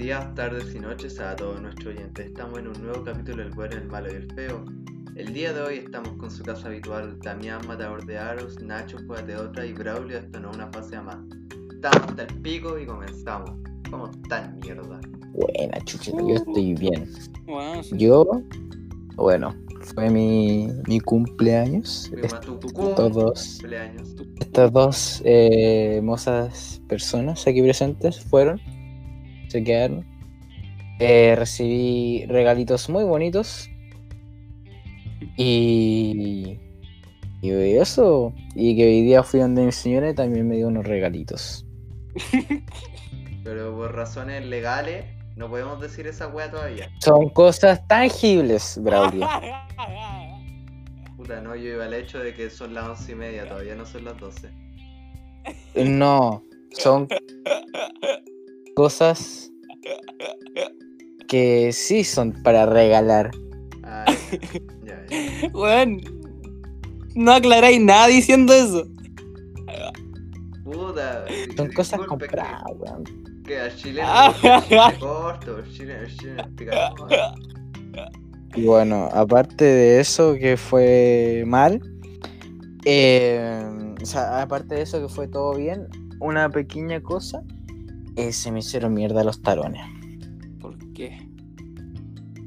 días, tardes y noches a todos nuestros oyentes. Estamos en un nuevo capítulo del bueno, el malo y el feo. El día de hoy estamos con su casa habitual, Damián Matador de Aros, Nacho Juegate otra y Braulio esto no una fase a más. Estamos hasta el pico y comenzamos. ¿Cómo están, mierda? Buena, chucha, yo estoy bien. Bueno, sí. Yo, bueno, fue mi, mi cumpleaños. Tu Estos dos, cumpleaños. estas dos eh, hermosas personas aquí presentes fueron, se quedaron. Eh, recibí regalitos muy bonitos. Y, y eso. Y que hoy día fui donde mi señora y también me dio unos regalitos. Pero por razones legales no podemos decir esa wea todavía. Son cosas tangibles, Braulio. Puta, no, yo iba al hecho de que son las once y media, todavía no son las doce. No, son cosas que sí son para regalar. Ah, ya, ya. Weón, no aclaráis nada diciendo eso. Puta. Son cosas que- compradas, weón. Que al chileno Ah. le corto, el chileno, el chileno explica todo. Y bueno, aparte de eso que fue mal, eh, o sea, aparte de eso que fue todo bien, una pequeña cosa, eh, se me hicieron mierda los talones. ¿Por qué?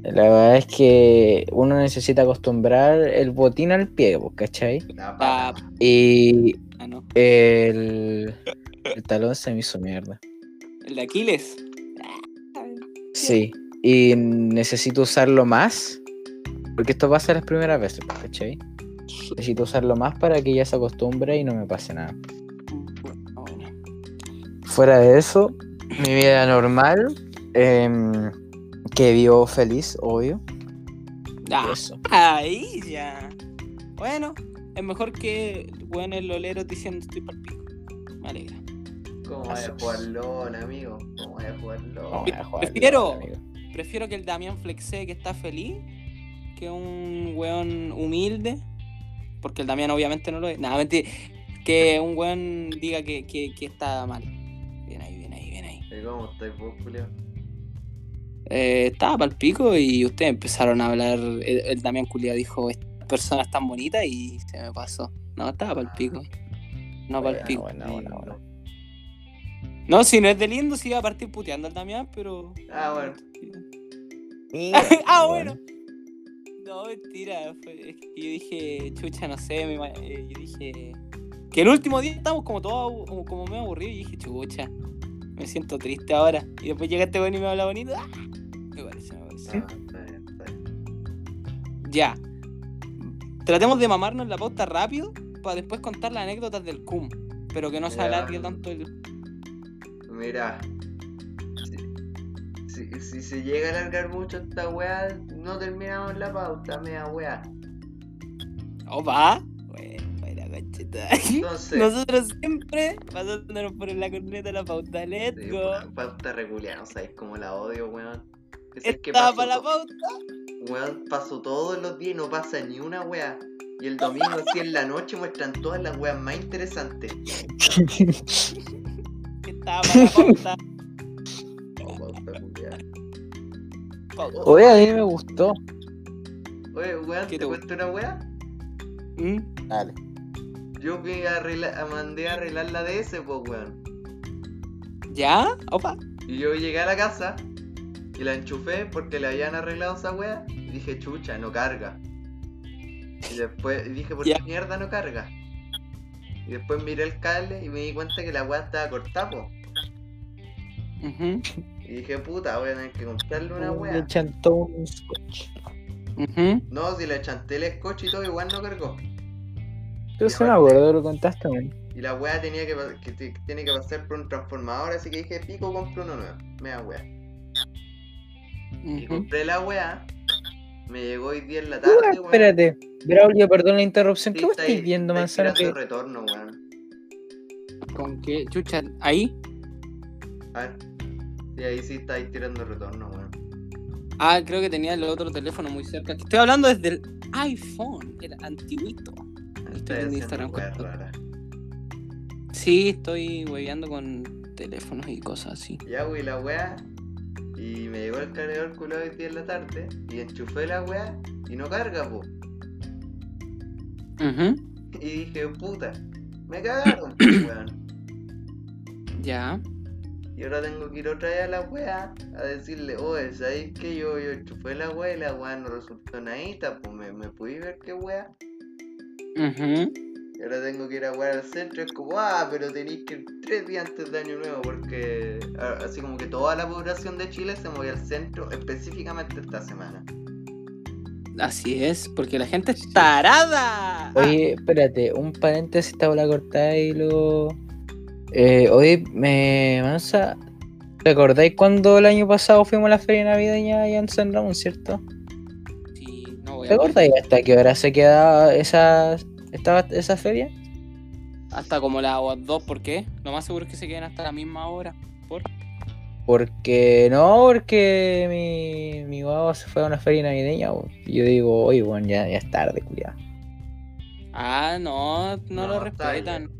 La verdad es que uno necesita acostumbrar el botín al pie, pues, ¿cachai? La Ah. Y ah, no. el, el talón se me hizo mierda. El de Aquiles. Sí, y necesito usarlo más, porque esto pasa las primeras veces, ¿cachai? Necesito usarlo más para que ya se acostumbre y no me pase nada. Bueno, bueno. Fuera de eso, mi vida normal, em, que vivo feliz, obvio. Ah, Eso. ahí ya. Bueno, es mejor que weón el lolero diciendo estoy para pico. Me alegra. ¿Cómo vaya a Eso. jugar LOL, amigo? ¿Cómo vaya a jugar LOL? No voy a jugar Prefiero-. Prefiero que el Damián flexe que está feliz que un weón humilde. Porque el Damián obviamente no lo es. Nada, mentira. Que un weón diga que, que, que está mal. ¿Y ¿Cómo estáis vos, Julio? Eh, estaba para el pico y ustedes empezaron a hablar. El, el Damián Culia dijo: Estas personas tan bonitas y se me pasó. No, estaba para el pico. No para el Bueno, pico. bueno, bueno, bueno. No, si no es de lindo, sí iba a partir puteando al Damián, pero. Ah, bueno. ah, bueno. No, mentira. fue- es que yo dije, chucha, no sé. me eh, yo dije. Que el último día estábamos como todos como, como medio aburridos y dije, chucha, me siento triste ahora. Y después llega este weón y me habla bonito. ¡ah! Me parece, me parece. Está bien, está bien. Ya. Tratemos de mamarnos la pauta rápido para después contar las anécdotas del CUM. Pero que no se alargue tanto el. Mira, si, si, si se llega a alargar mucho esta weá, no terminamos la pauta, mea weá. Opa. Bueno, Nosotros siempre pasándonos por la corneta de la pauta. Let's sí, go. pa- pauta regular, no sabéis cómo la odio, weón. Sabes que Estaba paso para la pauta. Weón, paso todos los días y no pasa ni una weá. Y el domingo, así en la noche, muestran todas las weas más interesantes. Estaba para la pauta. Oh, pauta. Pauta. Oye, a mí me gustó. Oye, weón, ¿Qué ¿te te cuento una weá? ¿Mm? Dale. Yo que arregla- a- mandé a arreglar la DS, pues, weón. ¿Ya? Opa. Y yo llegué a la casa y la enchufé porque le habían arreglado esa wea. Y dije, chucha, no carga. Y después y dije, ¿por qué mierda no carga? Y después miré el cable y me di cuenta que la wea estaba cortada, po. Y dije, puta, voy a tener que comprarle una Le wea. chantó un scotch. ujú. No, si le chanté el scotch y todo, igual no cargó. Yo sí me acuerdo, lo contaste, man. Y la wea tenía que, que que tiene que pasar por un transformador, así que dije, pico, compro uno nuevo. Me da wea. Y compré la wea. Me llegó hoy día en la Uh, tarde, weón. espérate. Braulio, perdón la interrupción. Sí, ¿Qué vos está estáis viendo, manzana? tirando Que- retorno, weón. ¿Con qué? Chucha, ahí. A ver. Sí, ahí sí estáis tirando retorno, weón. Ah, creo que tenía el otro teléfono muy cerca. Estoy hablando desde el iPhone, el antiguito. Estoy en Instagram. con-. Sí, estoy hueveando con teléfonos y cosas así. Ya, güey, la wea Y me llegó el cargador culado hoy día en la tarde y enchufé la weá y no carga, po. Ujú, Y dije, puta, me cagaron, weón. Ya. Y ahora tengo que ir otra vez a la weá a decirle, oye, ¿sabéis que yo, yo enchufé la weá y la weá no resultó nadita? Pues me, me pude ver qué weá. Y ahora tengo que ir a wear al centro. Es como, ah, pero tenéis que ir tres días antes de Año Nuevo porque así como que toda la población de Chile se movió al centro específicamente esta semana. Así es, porque la gente es tarada. Oye, espérate, un paréntesis, estaba la cortada y lo. Eh, oye, me. Mansa, ¿recordáis cuando el año pasado fuimos a la feria navideña allá en San Ramón, cierto? ¿Te a acordáis hasta qué hora se quedaba esa, estaba esa feria? Hasta como las 2, ¿por qué? Lo más seguro es que se queden hasta la misma hora. ¿Por? Porque no, porque mi, mi guagua se fue a una feria navideña. bo. Y yo digo, oye, bueno, ya, ya es tarde, cuidado. Ah, no, no, No, lo respetan.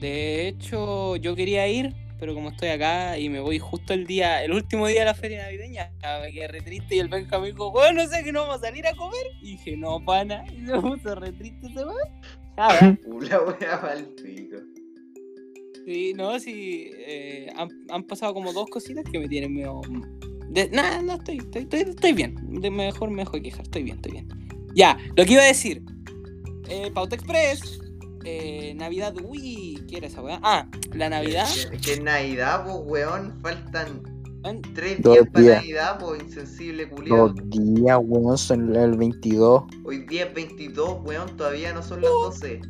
De hecho, yo quería ir, pero como estoy acá y me voy justo el día, el último día de la feria navideña, me quedé re triste y el Benja me dijo, bueno, no sé que no vamos a salir a comer. Y dije, no, pana, y se puso re triste ese weón. Ah, La weá mal pico. Sí, no, sí, eh, han, han pasado como dos cositas que me tienen medio... De, nada, no, estoy, estoy, estoy, estoy bien. De mejor me dejo de quejar, estoy bien, estoy bien. Ya, lo que iba a decir. Eh, Pauta Express, eh, Navidad, uy, ¿qué era esa weá? Ah, la Navidad. Que, que Navidad, pues weón, faltan weón, tres Dos días para días. Navidad, pues insensible culiado. Los días, weón, son el 22. Hoy día es 22, weón, todavía no son las 12.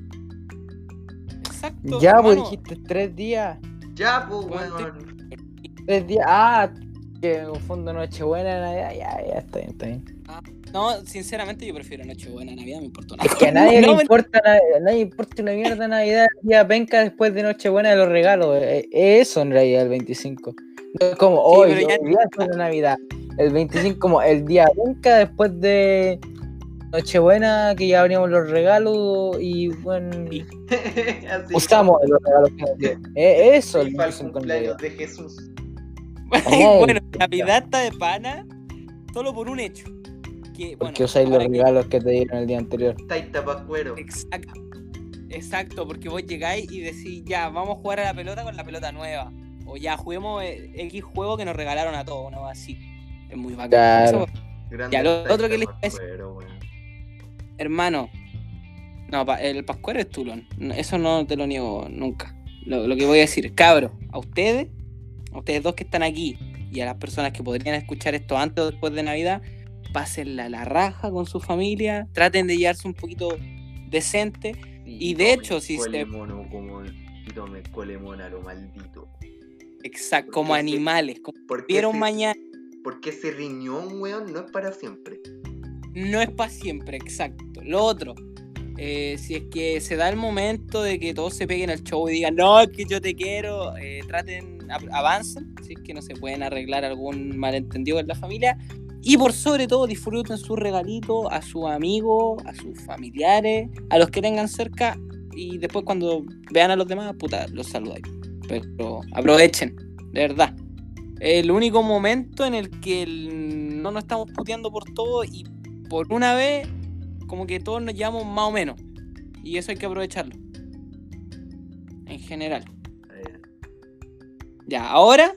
Exacto. Ya, pues dijiste tres días. Ya, pues Weón. Tres días. Ah, que me confundo Nochebuena, Navidad. Ya, ya, está bien, está bien. No, sinceramente yo prefiero Nochebuena, Navidad, me importa nada. Es que a nadie No, le me- importa, a nadie importa una mierda Navidad, el día penca después de Nochebuena de los regalos. eh, Eso en realidad el 25. No es como hoy, ya- hoy día es la Navidad. El 25 como el día penca después de Nochebuena que ya abrimos los regalos y bueno, Así usamos los regalos que nos. Eh, Eso el el 25 en cumpleaños realidad. de Jesús. Bueno, ya. Navidad está de pana solo por un hecho. Que, Porque bueno, usáis los que- regalos que te dieron el día anterior. Taita Pascuero. Exacto. Exacto, porque vos llegáis y decís, ya, vamos a jugar a la pelota con la pelota nueva. O ya, juguemos eh, X juego que nos regalaron a todos, ¿no? Así. Es muy bacán. Claro. Lo Taita otro que decir- Pascuero, weón. hermano. No, el Pascuero es Tulón. Eso no te lo niego nunca. Lo, lo que voy a decir, cabro, a ustedes, a ustedes dos que están aquí y a las personas que podrían escuchar esto antes o después de Navidad, pásenla la raja con su familia, traten de llevarse un poquito decente. Y de hecho, si se- colemono como tome colemón a lo maldito. Exacto, como animales, como vieron mañana. porque ese riñón, weón, no es para siempre. No es para siempre, exacto. Lo otro, eh, si es que se da el momento de que todos se peguen al show y digan, no, es que yo te quiero, eh, traten, av- avancen, si es que no se pueden arreglar algún malentendido en la familia. Y por sobre todo, disfruten su regalito a sus amigos, a sus familiares, a los que tengan cerca. Y después, cuando vean a los demás, puta, los saludáis. Pero aprovechen, de verdad. El único momento en el que el- no nos estamos puteando por todo y por una vez, como que todos nos llevamos más o menos. Y eso hay que aprovecharlo. En general. Ya, ahora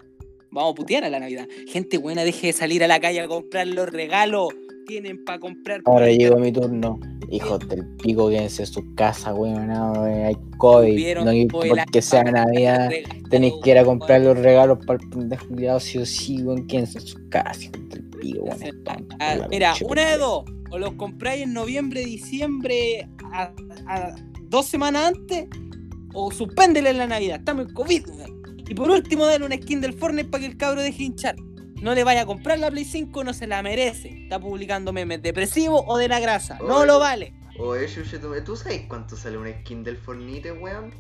vamos a putear a la Navidad. Gente buena, deje de salir a la calle a comprar los regalos. Tienen para comprar. Ahora llegó mi turno. Hijos del pico, quédense en su casa, weón. No, hay COVID. No hay porque sea Navidad. Tenéis que ir a comprar los regalos para el pendejo cuidado, sí o sí, weón. Quédense en su casa, hijos del pico, weón. Ah, mira, una de dos. O los compráis en noviembre, diciembre, a, a dos semanas antes, o suspéndele en la Navidad. Estamos en COVID. weón. Y por último, dale una skin del Fortnite para que el cabro deje hinchar. No le vaya a comprar la Play 5, no se la merece. Está publicando memes depresivos o de la grasa. No lo vale. Oye, ¿tú, ¿tú sabes cuánto sale una skin del Fornite, weón?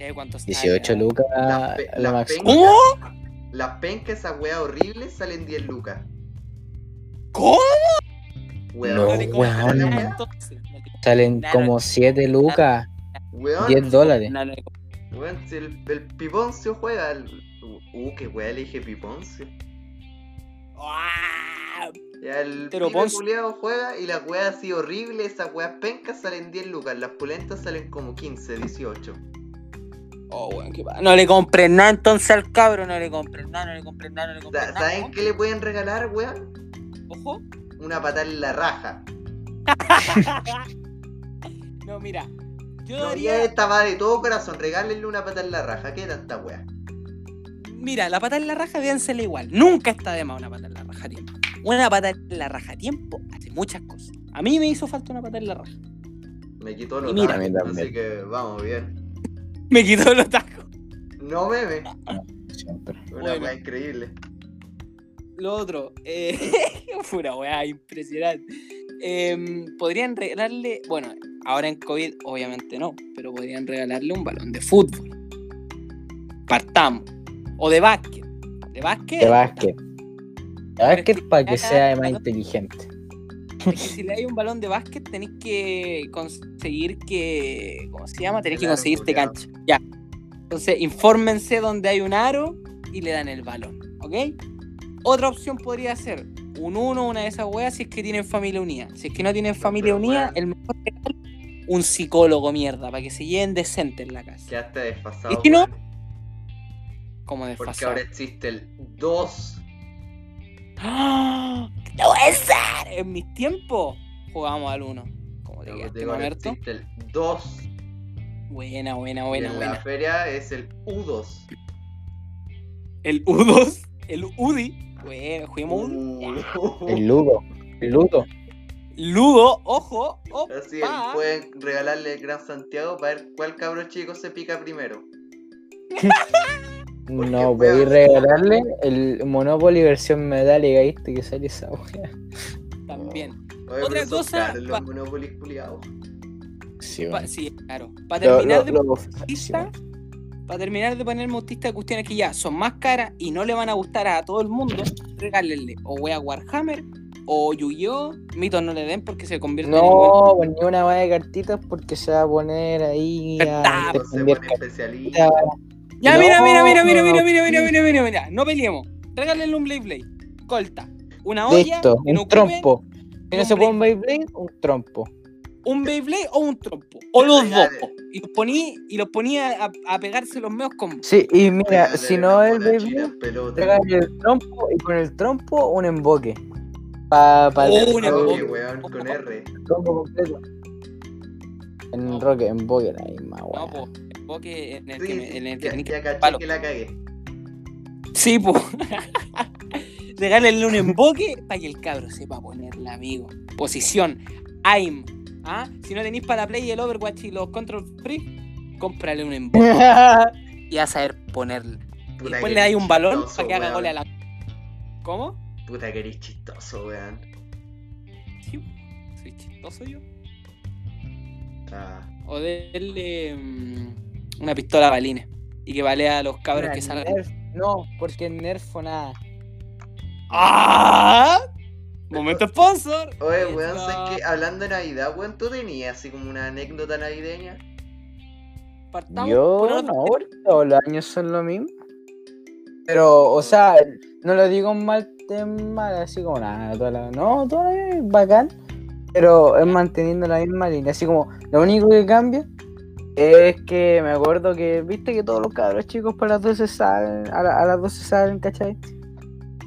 Eh, ¿cuánto sale? 18 lucas Las pe- la máxima. pencas- ¿Cómo? Las pencas, esas weas horribles, salen 10 lucas. ¿Cómo? Weón, No, weón. Salen como 7 lucas, weón, 10 dólares. no weón, si el, el Piponcio juega. el- Uh, qué wea le dije Piponcio. ¡Ah! Ya el culiao juega y las weas así horribles, esas weas pencas salen 10 lucas, las pulentas salen como 15, 18. Oh, weón, qué No le compren nada entonces al cabro, no le compren nada, no le compren nada, no le compren nada. ¿Saben qué le pueden regalar, weón? Ojo. Una patada en la raja. no, mira. Yo No, daría. ya esta va de todo corazón, regálenle una patada en la raja, ¿qué tanta wea? Mira, la pata en la raja dénsela igual. Nunca está de más una pata en la raja a tiempo. Una pata en la raja a tiempo hace muchas cosas. A mí me hizo falta una pata en la raja. Me quitó los mira, tacos, así que vamos bien. Me quitó los tacos. No meme, Siempre. una Bueno. wea increíble. Lo otro, eh, fue una weá impresionante. Em, podrían regalarle, bueno, ahora en COVID obviamente no, pero podrían regalarle un balón de fútbol. Partamos. O de básquet. De básquet. De básquet. De básquet para que sea más inteligente. Porque si le hay un balón de básquet, tenéis que conseguir que. ¿Cómo se llama? Tenéis que conseguirte cancha. Ya. Entonces, infórmense donde hay un aro y le dan el balón. ¿Ok? Otra opción podría ser un uno, una de esas weas, si es que tienen familia unida. Si es que no tienen familia pero, unida, el mejor regalo, un psicólogo mierda, para que se lleven decente en la casa. Quedaste desfasado. ¿Y si no? Como Porque desfasado. ahora existe el 2. ¡Ah! ¡No puede ser! En mis tiempos jugábamos al uno. Como te quedaste, ahora Mamerto. existe el 2. Buena, buena, y buena, en buena. la feria es el U2. El U2, el UDI. Bueno, juguemos un Uh. El ludo. El ludo. Ludo, ojo, Así opa. pueden regalarle el Gran Santiago para ver cuál cabro chico se pica primero. No, podéis regalarle el Monopoly versión metálica, ¿viste? Que sale esa wea. También. Oye, Otra cosa, caros los pa- Monopoly culiados. Sí, Pa- bueno. sí, claro. Para terminar, lo- de, lo- sí, autista, bueno. Para terminar de ponerme autista de cuestiones que ya son más caras y no le van a gustar a todo el mundo, regálenle o wea Warhammer o Yu-Gi-Oh! Mitos no le den porque se convierte en No, pues ni una wea de cartitas porque se va a poner ahí a Entonces se pone especialista. Ya, No, mira, mira, mira, mira, no, mira, mira, mira, mira, mira, mira. No peleemos. Regálenle un Blade Blade. Colta. Una olla. Listo, no un trompo. Si no un se pone un Beyblade, un trompo. Un Beyblade o un trompo. O los dos. Y los poní, y los ponía a, a pegarse los meos con. Sí, y mira, si no el Beyblade, regale el trompo y con el trompo un emboque. Pa, pa Oh, un emboque. weón, con R. trompo completo. En No. roque, emboque la misma, No, weón. po. Emboque en el Sí, que, me- en el que ya, que- ya caché palo. que la cagué. Sí, po. Regálenle un emboque para que el cabro sepa ponerle, amigo. Posición. Aim. ¿Ah? Si no tenéis para la Play el Overwatch y los Control Free, cómprale un emboque. y a saber ponerle. Puta después le dais un balón chistoso, para que haga gole a la. ¿Cómo? Puta que eres chistoso, weón. Sí, soy chistoso yo. Ah, O darle mm, una pistola a balines. Y que balea a los cabros que salgan. Nerf, No, porque en Nerf o nada. ¡Ah! Momento sponsor. Oye, weón. ¿sabes qué? Hablando de Navidad, weón, ¿tú tenías así como una anécdota navideña? Partamos Yo por no, porque todos los años son lo mismo. Pero, o sea, no lo digo en mal, así como nada, toda la- no, todo es bacán, pero es manteniendo la misma línea, así como lo único que cambia es que me acuerdo que, viste que todos los cabros chicos para las 12 salen, a, la- a las 12 salen, ¿cachai?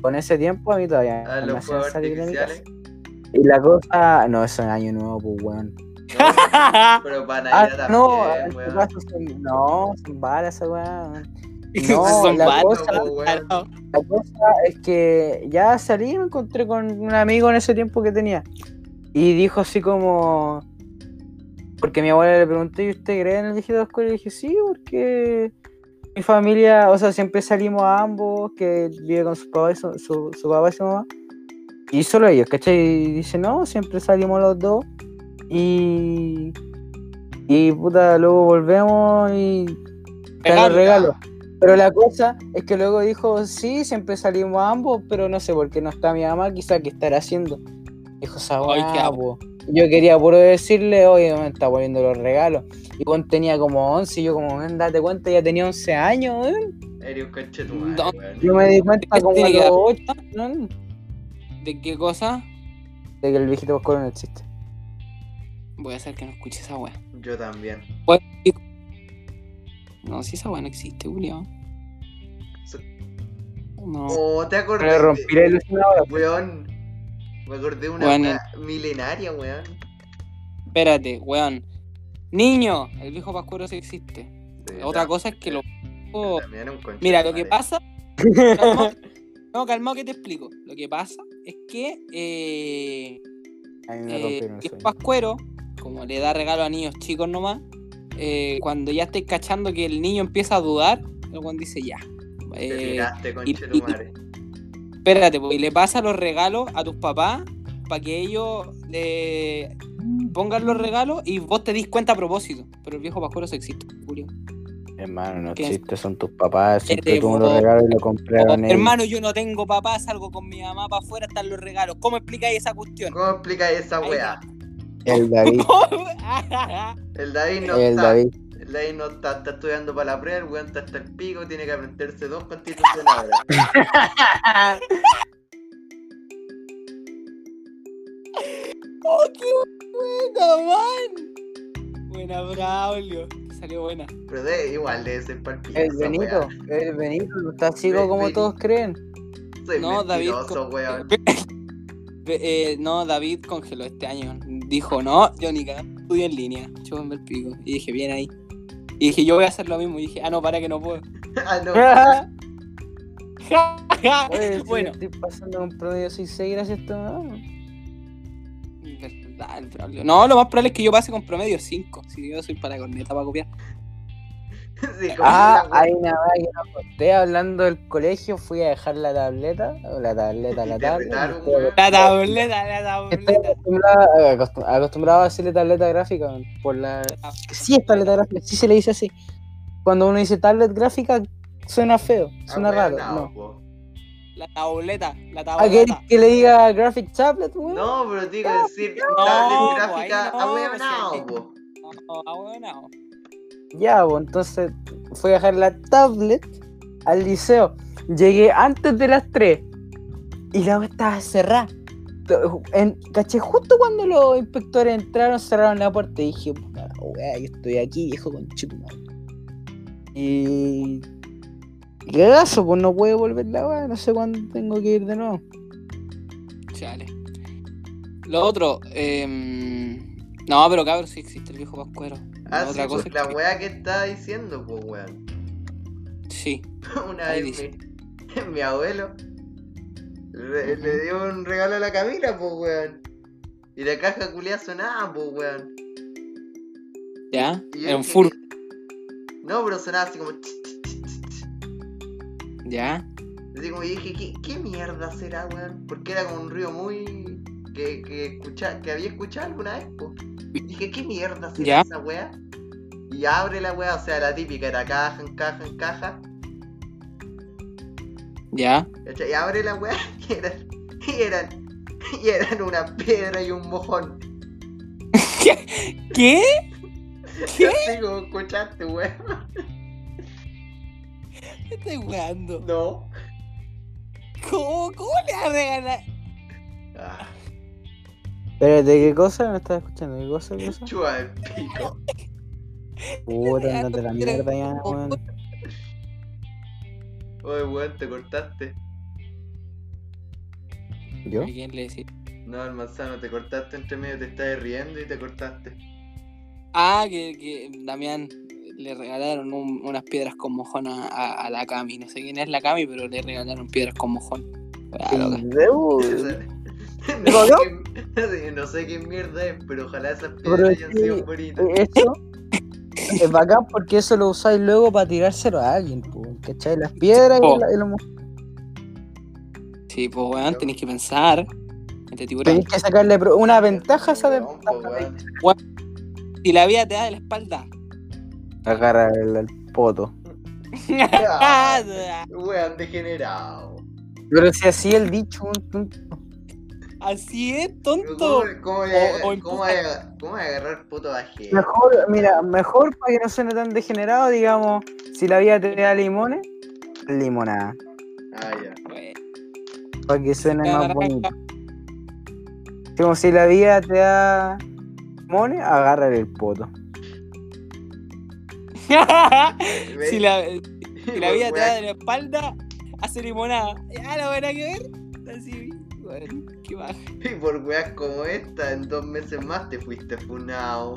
Con ese tiempo a mí todavía A no me los hacían salir de mi casa. artificiales. Y la cosa, no, eso es año nuevo, pues weón. No, pero para Ah, Navidad no, también, en weón. tu caso son- no, son balas esa weón. No, son la vatos, cosa- No, weón. tarado. La cosa es que ya salí y me encontré con un amigo en ese tiempo que tenía. Y dijo así como. Porque mi abuela le pregunté, ¿y usted cree en el dígito oscuro? Y dije, sí, porque mi familia, o sea, siempre salimos a ambos, que vive con su papá y su, su, su papá y su mamá. Y solo ellos, ¿cachai? Y dice, no, siempre salimos los dos. Y. Y puta, luego volvemos y te Regalo. Pero la cosa es que luego dijo, sí, siempre salimos ambos, pero no sé por qué no está mi mamá, quizá que estará haciendo. Dijo esa Ay, qué. Yo quería puro decirle, oye, me está poniendo los regalos. Y cuando tenía como 11, y yo como, ven, date cuenta, ya tenía 11 años, weón. Eres un tu madre, weón. Yo me di cuenta ¿Qué como a los dar? 8, ¿no? ¿De qué cosa? De que el viejito Pascuero no existe. Voy a hacer que no escuche esa weá. Yo también. No, si esa weá no existe, Julio. No. Oh, ¿te Me acordás? rompí la ilusión ahora. Weón. Me acordé de una milenaria, weón. Espérate, weón. Niño, el viejo Pascuero sí existe. Otra cosa es que lo. concha Mira, lo que pasa. No, calmado que te explico. Lo que pasa es que. Eh, eh, el sueño. Pascuero, como le da regalo a niños chicos nomás, eh, cuando ya estés cachando que el niño empieza a dudar, el weón dice ya. Te eh, y- conchetumare. Espérate, pues, y le pasa los regalos a tus papás para que ellos eh, pongan los regalos y vos te dis cuenta a propósito. Pero el viejo Pascuero se existe, Julio. Hermano, no existe, son tus papás. Siempre me los regalos y lo Oh, compraron ellos. hermano, yo no tengo papá, salgo con mi mamá para afuera, están los regalos. ¿Cómo explicáis esa cuestión? ¿Cómo explicáis esa weá? El David. El David no El está. David. David no está, está estudiando para la prueba, el weón está hasta el pico, tiene que aprenderse dos constituciones ahora. ¡Oh, qué buena, man! Buena, Braulio. Salió buena. Pero de, igual debe ser para el pico. El esa Benito. El Benito no está ciego como todos creen. Soy No, David. weón. Eh, no, David congeló este año. Dijo, no, yo ni cagando estudio en línea. Chúpame el pico. Y dije, bien ahí. Y dije, yo voy a hacer lo mismo. Y dije, ah, no, para que no puedo. ah, no. Oye, bueno, estoy pasando un promedio 6-6 gracias a esto. No, lo más probable es que yo pase con promedio 5. Si yo soy para corneta para copiar. Sí, Ah, hay una vez que no conté hablando del colegio, fui a dejar la tableta, o la tableta, la Te tablet. retaron, estoy- weón. La tableta, la Estoy tableta. acostumbrado, acostum- acostumbrado a decirle tableta gráfica por la. Sí, es tableta gráfica, sí se le dice así. Cuando uno dice tablet gráfica, suena feo, suena Ah, raro. weón, No. La tableta, la ¿A qué tableta. que le diga graphic tablet, weón? No, pero digo decir No, tablet gráfica no, a huevonao, pues, po. No, ah, bueno. Ya, pues entonces fui a dejar la tablet al liceo. Llegué antes de las 3 y la estaba cerrada. Caché, justo cuando los inspectores entraron, cerraron la puerta y dije, puta wea, yo estoy aquí, viejo con Y. y Cagazo, pues no puede volver la wea, no sé cuándo tengo que ir de nuevo. Chale. Lo otro, em, no, pero cabrón, sí existe el viejo pascuero. Ah, La sí, pues, es la que- weá que estaba diciendo, pues weón. Sí. Una Ahí vez dice. mi, mi abuelo le, le dio un regalo a la Camila, pues weón. Y la caja culiada sonaba, pues weón. ¿Ya? Yo Era un fur. No, pero sonaba así como. ¿Ya? Así como dije, ¿qué, qué mierda será, weón? Porque era como un ruido muy. que, que, escucha, que había escuchado alguna vez, pues. Dije, ¿qué mierda ¿Ya? esa weá? Y abre la weá, o sea, la típica era caja en caja en caja. ¿Ya? Y abre la weá y eran, y eran, y eran una piedra y un mojón. ¿Qué? ¿Qué? Así como escuchaste, weón. ¿Qué estoy weando? No. ¿Cómo, ¿Cómo le vas a regalar? Ah, Espérate, ¿qué cosa? ¿Me estás escuchando? ¿Qué cosa? ¿Qué cosa? chupa el pico. Puta, andate la mierda ya, weón. Oye, weón, te cortaste. ¿Yo? ¿A quién le decís? No, el manzano, te cortaste entre medio, te estás riendo y te cortaste. Ah, que, que Damián le regalaron un- unas piedras con mojón a, a- a la Cami. No sé quién es la Cami, pero le regalaron piedras con mojón. Ah, loca. no, sé qué, no sé qué mierda es, pero ojalá esas piedras hayan sido bonitas. Eso es bacán porque eso lo usáis luego para tirárselo a alguien, ¿cachai? Las piedras y, la- y mo- Sí, pues weón, tenéis que pensar. Este. Tenéis que sacarle una ventaja a esa weón. Si la vida te da de la espalda. Agarra el, el poto. Weón, degenerado. Pero si así el dicho, un- un- Así es, tonto. ¿Cómo, voy a- O- o cómo voy a- cómo voy a agarrar puto ajeno? mejor, mira, mejor para que no suene tan degenerado, digamos, si la vida te da limones, limonada. Ah, ya. Bueno, Para que suene la más naranja, bonito. Como si la vida te da mone, agárrale el poto. si la, si la vida te da de la espalda, hace limonada. Ya no van a que ver. Así, bueno, qué baja. Y por weas como esta, en dos meses más te fuiste funao.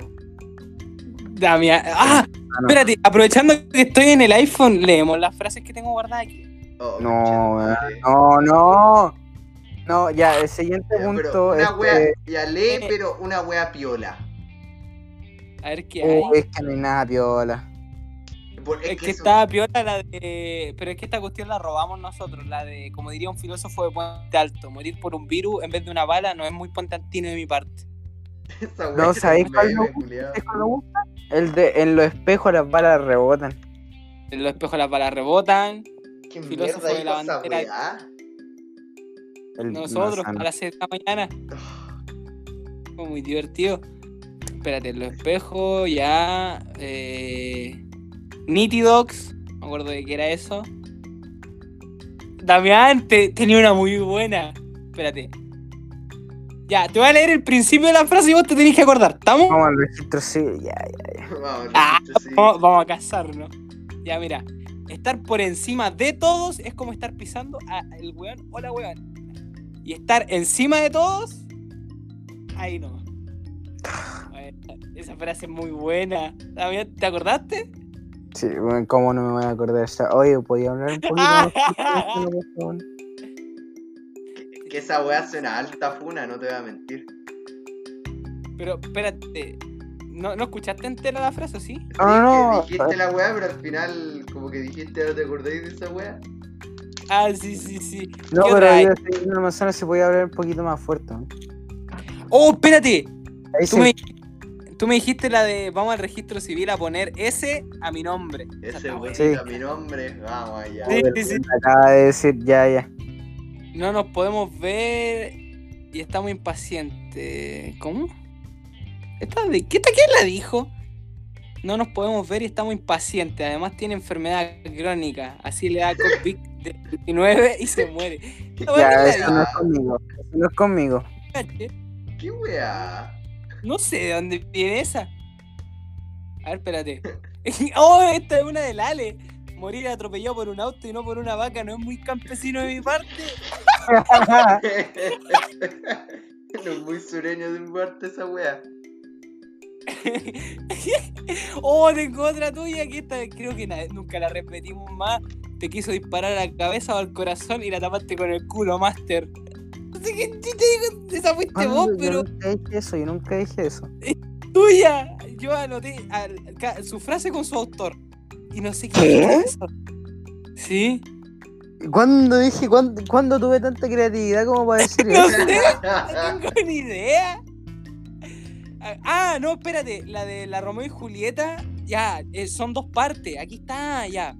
Damián. ¡Ah! no. Espérate, aprovechando que estoy en el iPhone, leemos las frases que tengo guardadas aquí. Oh, No, no, no. No, ya, el siguiente Ya, pero punto una es wea, ya lee, pero una wea piola. A ver qué hay. uh, es que no hay nada piola. Por- Es que eso- estaba piola la de. Pero es que esta cuestión la robamos nosotros. La de, como diría un filósofo de Puente Alto, morir por un virus en vez de una bala no es muy puentantino de mi parte. No, es ¿sabéis cuál me gusta? El de en los espejos las balas rebotan. En los espejos las balas rebotan. ¿Qué filósofo mierda de la bandera. weá? Nosotros, a las 6 de la mañana. Fue muy divertido. Espérate, en los espejos, ya. Eh, Nitidox, me acuerdo de que era eso. Damián, te- tenía una muy buena. Espérate. Ya, te voy a leer el principio de la frase y vos te tenés que acordar. ¿Estamos? Vamos al registro civil, ya, ya. Vamos, Ah. Vamos, vamos a casarnos. Ya, mira. Estar por encima de todos es como estar pisando al weón o la weón. Y estar encima de todos, ahí no. Esa frase es muy buena. Damián, ¿Te acordaste? Sí, bueno, ¿cómo no me voy a acordar de esa? Oye, ¿podía hablar un poquito más? Que esa weá suena alta funa, no te voy a mentir. Pero espérate. ¿No, ¿No escuchaste entera la frase, sí? No, no, no. Dijiste la weá, pero al final, como que dijiste, ¿no te acordáis de esa weá? Ah, sí, sí, sí. No, ¿Qué pero yo estoy en una manzana se podía hablar un poquito más fuerte. ¿no? ¡Oh, espérate! Ahí Tú sí. me, tú me dijiste la de vamos al registro civil a poner S a mi nombre. Ese. Sí. a mi nombre, vamos allá. Sí, Joder, sí, sí. me Acaba de decir, ya, ya. No nos podemos ver y estamos impacientes. ¿Cómo? ¿Esta de qué, esta quién la dijo? No nos podemos ver y estamos impacientes. Además tiene enfermedad crónica. Así le da COVID-19 y se muere. Ya, ¿quién eso no es conmigo. Eso no es conmigo. ¿Qué weá? No sé de dónde viene esa. A ver, espérate. oh, esta es una del Ale. Morir atropellado por un auto y no por una vaca no es muy campesino de mi parte. no es muy sureño de un parte esa weá. oh, tengo otra tuya que esta creo que nunca la repetimos más. Te quiso disparar a la cabeza o al corazón y la tapaste con el culo, Master. No sé qué chucha digo, esa fuiste vos, Yo pero nunca dije eso, yo nunca dije eso. tuya. Yo anoté al- ca- su frase con su autor. Y no sé qué es eso. ¿Sí? ¿Cuándo dije, cuándo, cuándo tuve tanta creatividad como para decir No eso? sé, no tengo ni idea. Ah, no, espérate, la de la Romeo y Julieta, ya, eh, son dos partes, aquí está, ya.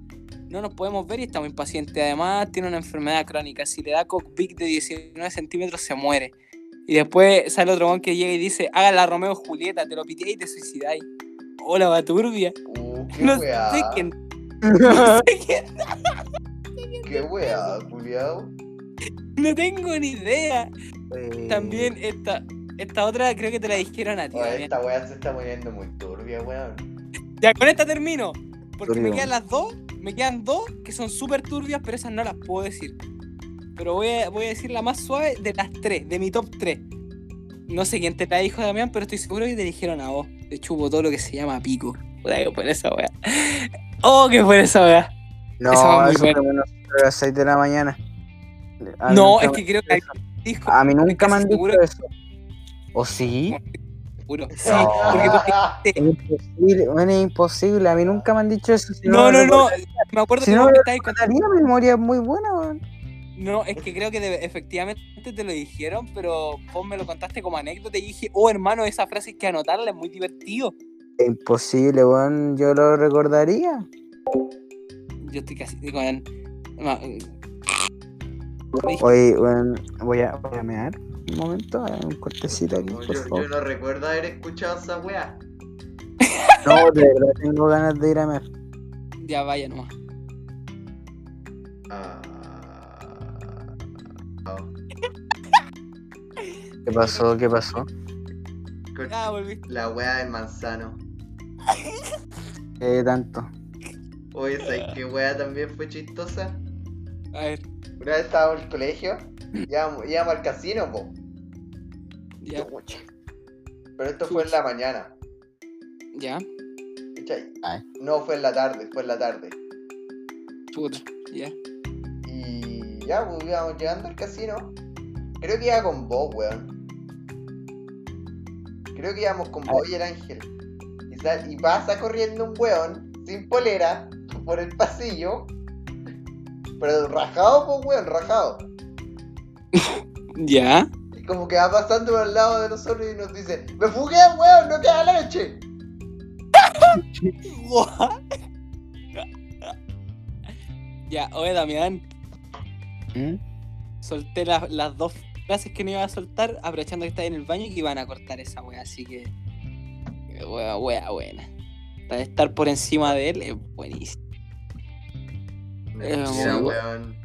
No nos podemos ver y estamos impacientes. Además, tiene una enfermedad crónica. Si le da cockpit de 19 centímetros, se muere. Y después sale otro mon que llega y dice: Haga la Romeo Julieta, te lo pité y te suicidáis. Hola, Baturbia. Uh, qué No weá. sé quién. No sé quién. Qué weá, culiao. No tengo ni idea. Eh, También esta, esta otra creo que te la dijeron a ti. Oye, Damián. esta weá se está poniendo muy turbia, weón. Ya, con esta termino. Porque me quedan las dos, me quedan dos que son súper turbias, pero esas no las puedo decir. Pero voy a, voy a decir la más suave de las tres, de mi top 3. No sé quién te la dijo, Damián, pero estoy seguro que te dijeron a vos. Te chupo todo lo que se llama pico. Puta que por esa weá. Oh, que por esa weá. No, Esa eso buena. fue menos a las 6 de la mañana. No, nunca es que creo que dijo. A mí nunca me han dicho eso. ¿O sí? Seguro. Sí, No. porque tú Es imposible, bueno, es imposible. A mí nunca me han dicho eso. Si No, no, no. recordaría- Me acuerdo Si que no me estabas contando. mi memoria es muy buena. No, es que creo que de- efectivamente te lo dijeron, pero vos me lo contaste como anécdota y dije, oh hermano, esa frase hay que anotarla, es muy divertido. Es imposible, weón. Yo lo recordaría. Yo estoy casi ma- Oye, weón, voy a, voy a mear un momento, un cortecito aquí, No, por yo, yo favor. no recuerdo haber escuchado esa weá. No, de verdad tengo ganas de ir a mear. Ya vaya nomás. Ah. Oh. ¿Qué pasó? ¿Qué pasó? Ah, volví. la weá del manzano. ¿Qué tanto? Oye, ¿sabes qué weá también fue chistosa? A ver, Una vez estábamos en el colegio, íbamos, íbamos al casino, po. ya, Pero esto fue en la mañana. ya. No fue en la tarde, fue en la tarde. puta, ya. Y ya, pues íbamos llegando al casino. Creo que iba con vos, weón. Creo que íbamos con vos y el ángel. Y, sal- y pasa corriendo un weón sin polera por el pasillo. Pero rajado, pues weón, rajado. Ya. Y como que va pasando por al lado de nosotros y nos dice, ¡Me fugué, weón! ¡No queda leche! What? ya, oye Damián, ¿Mm? solté las- las dos frases que no iba a soltar, aprovechando que estaba en el baño y que iban a cortar esa wea, así que. Wea, wea, buena. Para estar por encima de él es buenísimo. Mentira, bu- weón.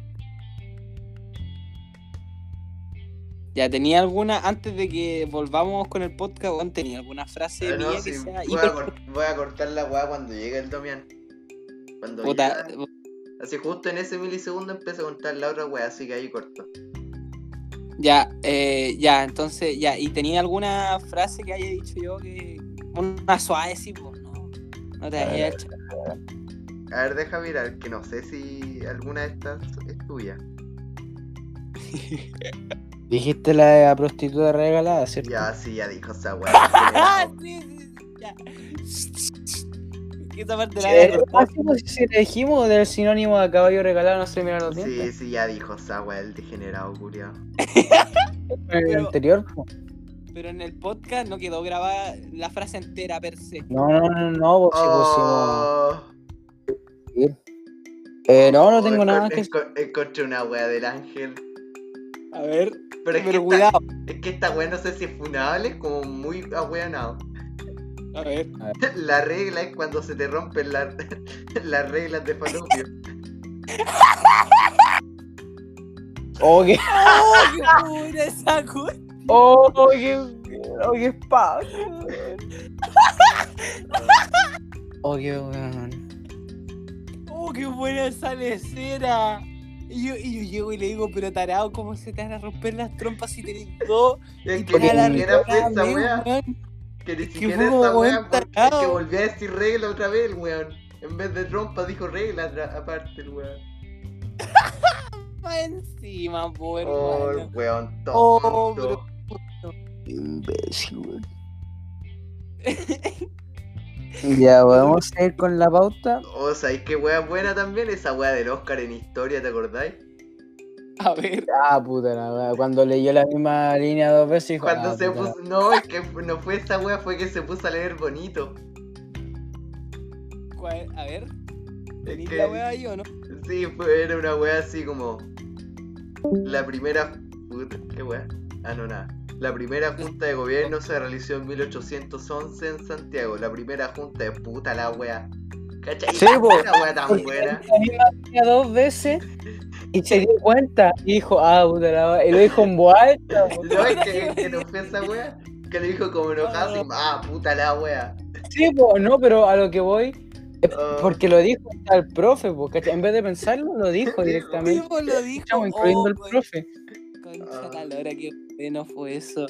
Ya, ¿tenía alguna, antes de que volvamos con el podcast, weón, tenía alguna frase Ah, no, mía sí, que sea voy, a hiper- cort- voy a cortar la weá cuando llegue el Domian. Cuando puta, llega- así justo en ese milisegundo empiezo a contar la otra weá, así que ahí corto. Ya, eh, ya, entonces, ya, ¿y tenía alguna frase que haya dicho yo que. Una suave, sí, pues, no. No te haya hecho. A ver, deja mirar, que no sé si alguna de estas es tuya. Dijiste la de la prostituta regalada, ¿cierto? Ya, sí, ya dijo esa weá. ¡Ah! Sí, sí, sí, ya. Que esa parte la ah, sí, pues, si le dijimos del sinónimo de caballo regalado, no se miran los Sí, dientes. sí, ya dijo esa weá, el degenerado culiao. En el pero- anterior. Pero en el podcast no quedó grabada la frase entera per se. No, no, no, no, pues sí Oh, pusimos. Eh, no, no oh, tengo nada que enco- Encontré una weá del ángel. A ver, Pero es, que pero esta, cuidado. es que esta weá no sé si es funable, es como muy ahueonado. A ver. La regla es cuando se te rompen la- las reglas de falopio. Oh, qué, ¡Oh, qué buena esa oh, qué, oh, qué espacio. Oh, qué weón. ¡Oh, qué buena esa lecera! Y yo, y yo llego y le digo, pero tarado, ¿cómo se te van a romper las trompas si tenés dos? Es que ni siquiera fue weá. weón. Que ni siquiera como weá, es que volvió a decir regla otra vez el weón. En vez de trompa dijo regla aparte el weón. Más encima, po, Oh, el weón Oh, tonto. bro. Imbécil, weón. Ya, podemos seguir con la pauta. Oh, ¿sabéis qué weá buena también? Esa weá del Oscar en historia, ¿te acordáis? A ver, Ah, puta la weá. Cuando leyó la misma línea dos veces dijo. Cuando ah, se la- puso. No, es que no fue esa weá, fue que se puso a leer bonito. ¿cuál? a ver. Es ¿Tenís que- la wea ahí o no? Sí, fue, era una weá así como. La primera. Puta, ¿Qué weá? Ah, no, nada. La primera junta de gobierno se realizó en 1811 en Santiago. La primera junta de puta la weá. ¿Cachai? Sí. Una weá tan Porque buena. La dos veces y se dio cuenta y dijo, ah, puta la weá. Y lo dijo en voz alta. No, es que, que no fue esa weá. Que le dijo como enojado así, ah, puta la weá. Sí, po, no, pero a lo que voy Ah. porque lo dijo al profe, po, ¿cachai? En vez de pensarlo, lo dijo Sí, directamente. Tipo lo dijo. Chamo, incluyendo oh, profe. Concha Ah. la lora, qué bueno fue eso.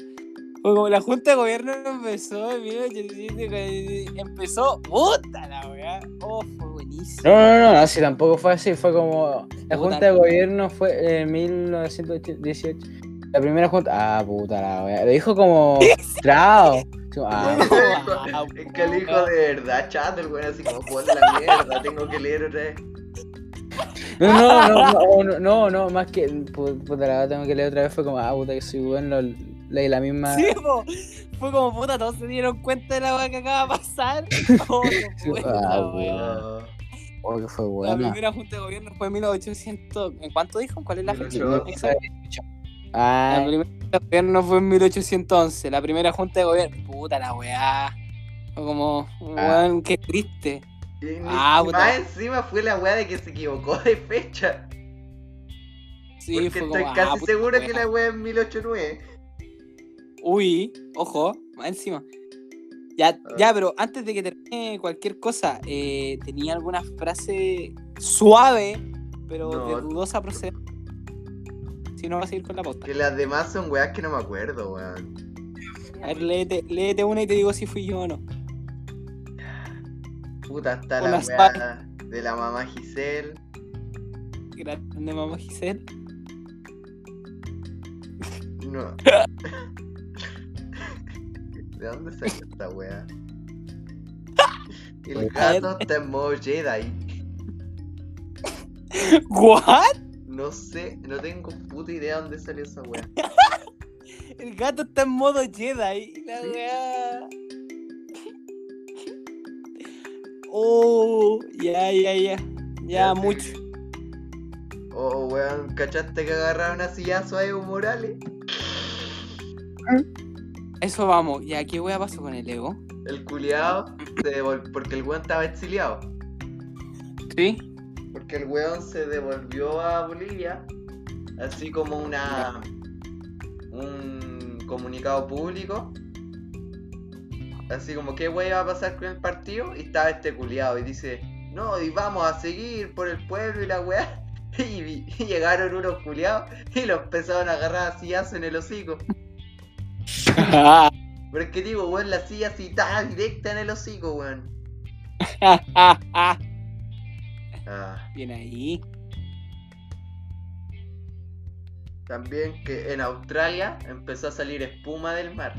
Fue como la junta de gobierno empezó en 1800, empezó, puta la weá. Oh, fue buenísimo. No, no, no, así tampoco fue así. Fue como. La junta de gobierno fue en 1918. La primera junta. Ah, puta la wea. Lo dijo como. Trao. Ah, Ah, Es que el hijo de verdad, chato, el weón así como, puta la mierda, tengo que leer otra vez. No, no, no, no, no, más que. pu- Puta la tengo que leer otra vez. Fue como, ah, puta que soy bueno. Leí la misma. Sí, po. fue como puta, todos se dieron cuenta de la weá que acaba de pasar. Oh, qué buena Ah, la weá. Ah, Oh, que fue La buena. primera junta de gobierno fue en 1800. ¿En cuánto dijo? ¿Cuál es la fecha? 1811. exacta? La Ah, primera junta de gobierno fue en 1811. La primera junta de gobierno. Puta la weá. Fue como, Ah. weón, qué triste. Y ni- Ah, y más encima fue la weá de que se equivocó de fecha. Sí, porque fue estoy como. casi ah, seguro que la weá es 1809. Uy, ojo, más encima. Ya, ya, pero antes de que termine cualquier cosa, eh, ¿tenía alguna frase suave, pero No. de dudosa procedencia? Si no, va a seguir con la posta. Que las demás son weas que no me acuerdo, weón. A ver, léete, léete una y te digo si fui yo o no. Puta, está la wea de la mamá Giselle. Grande mamá Giselle. No. ¿De dónde salió esta wea? El gato está en modo Jedi. ¿What? No sé, no tengo puta idea dónde salió esa wea. El gato está en modo Jedi. La weá. Oh, ya, ya, ya. Ya, mucho. Oh, weón, ¿cachaste que agarraron a sillazo a Evo Morales? Eso vamos. Ya, ¿qué wea pasó con el ego? El devol- porque el weón estaba exiliado. ¿Sí? Porque el weón se devolvió a Bolivia, así como una un comunicado público. Así como qué wey va a pasar con el partido y estaba este culiado y dice, no, y vamos a seguir por el pueblo y la weá. Y, llegaron unos culiados y lo empezaron a agarrar a sillazo en el hocico. Pero es que digo, weón, la silla así está directa en el hocico, weón. Ah, Bien ahí. También que en Australia empezó a salir espuma del mar.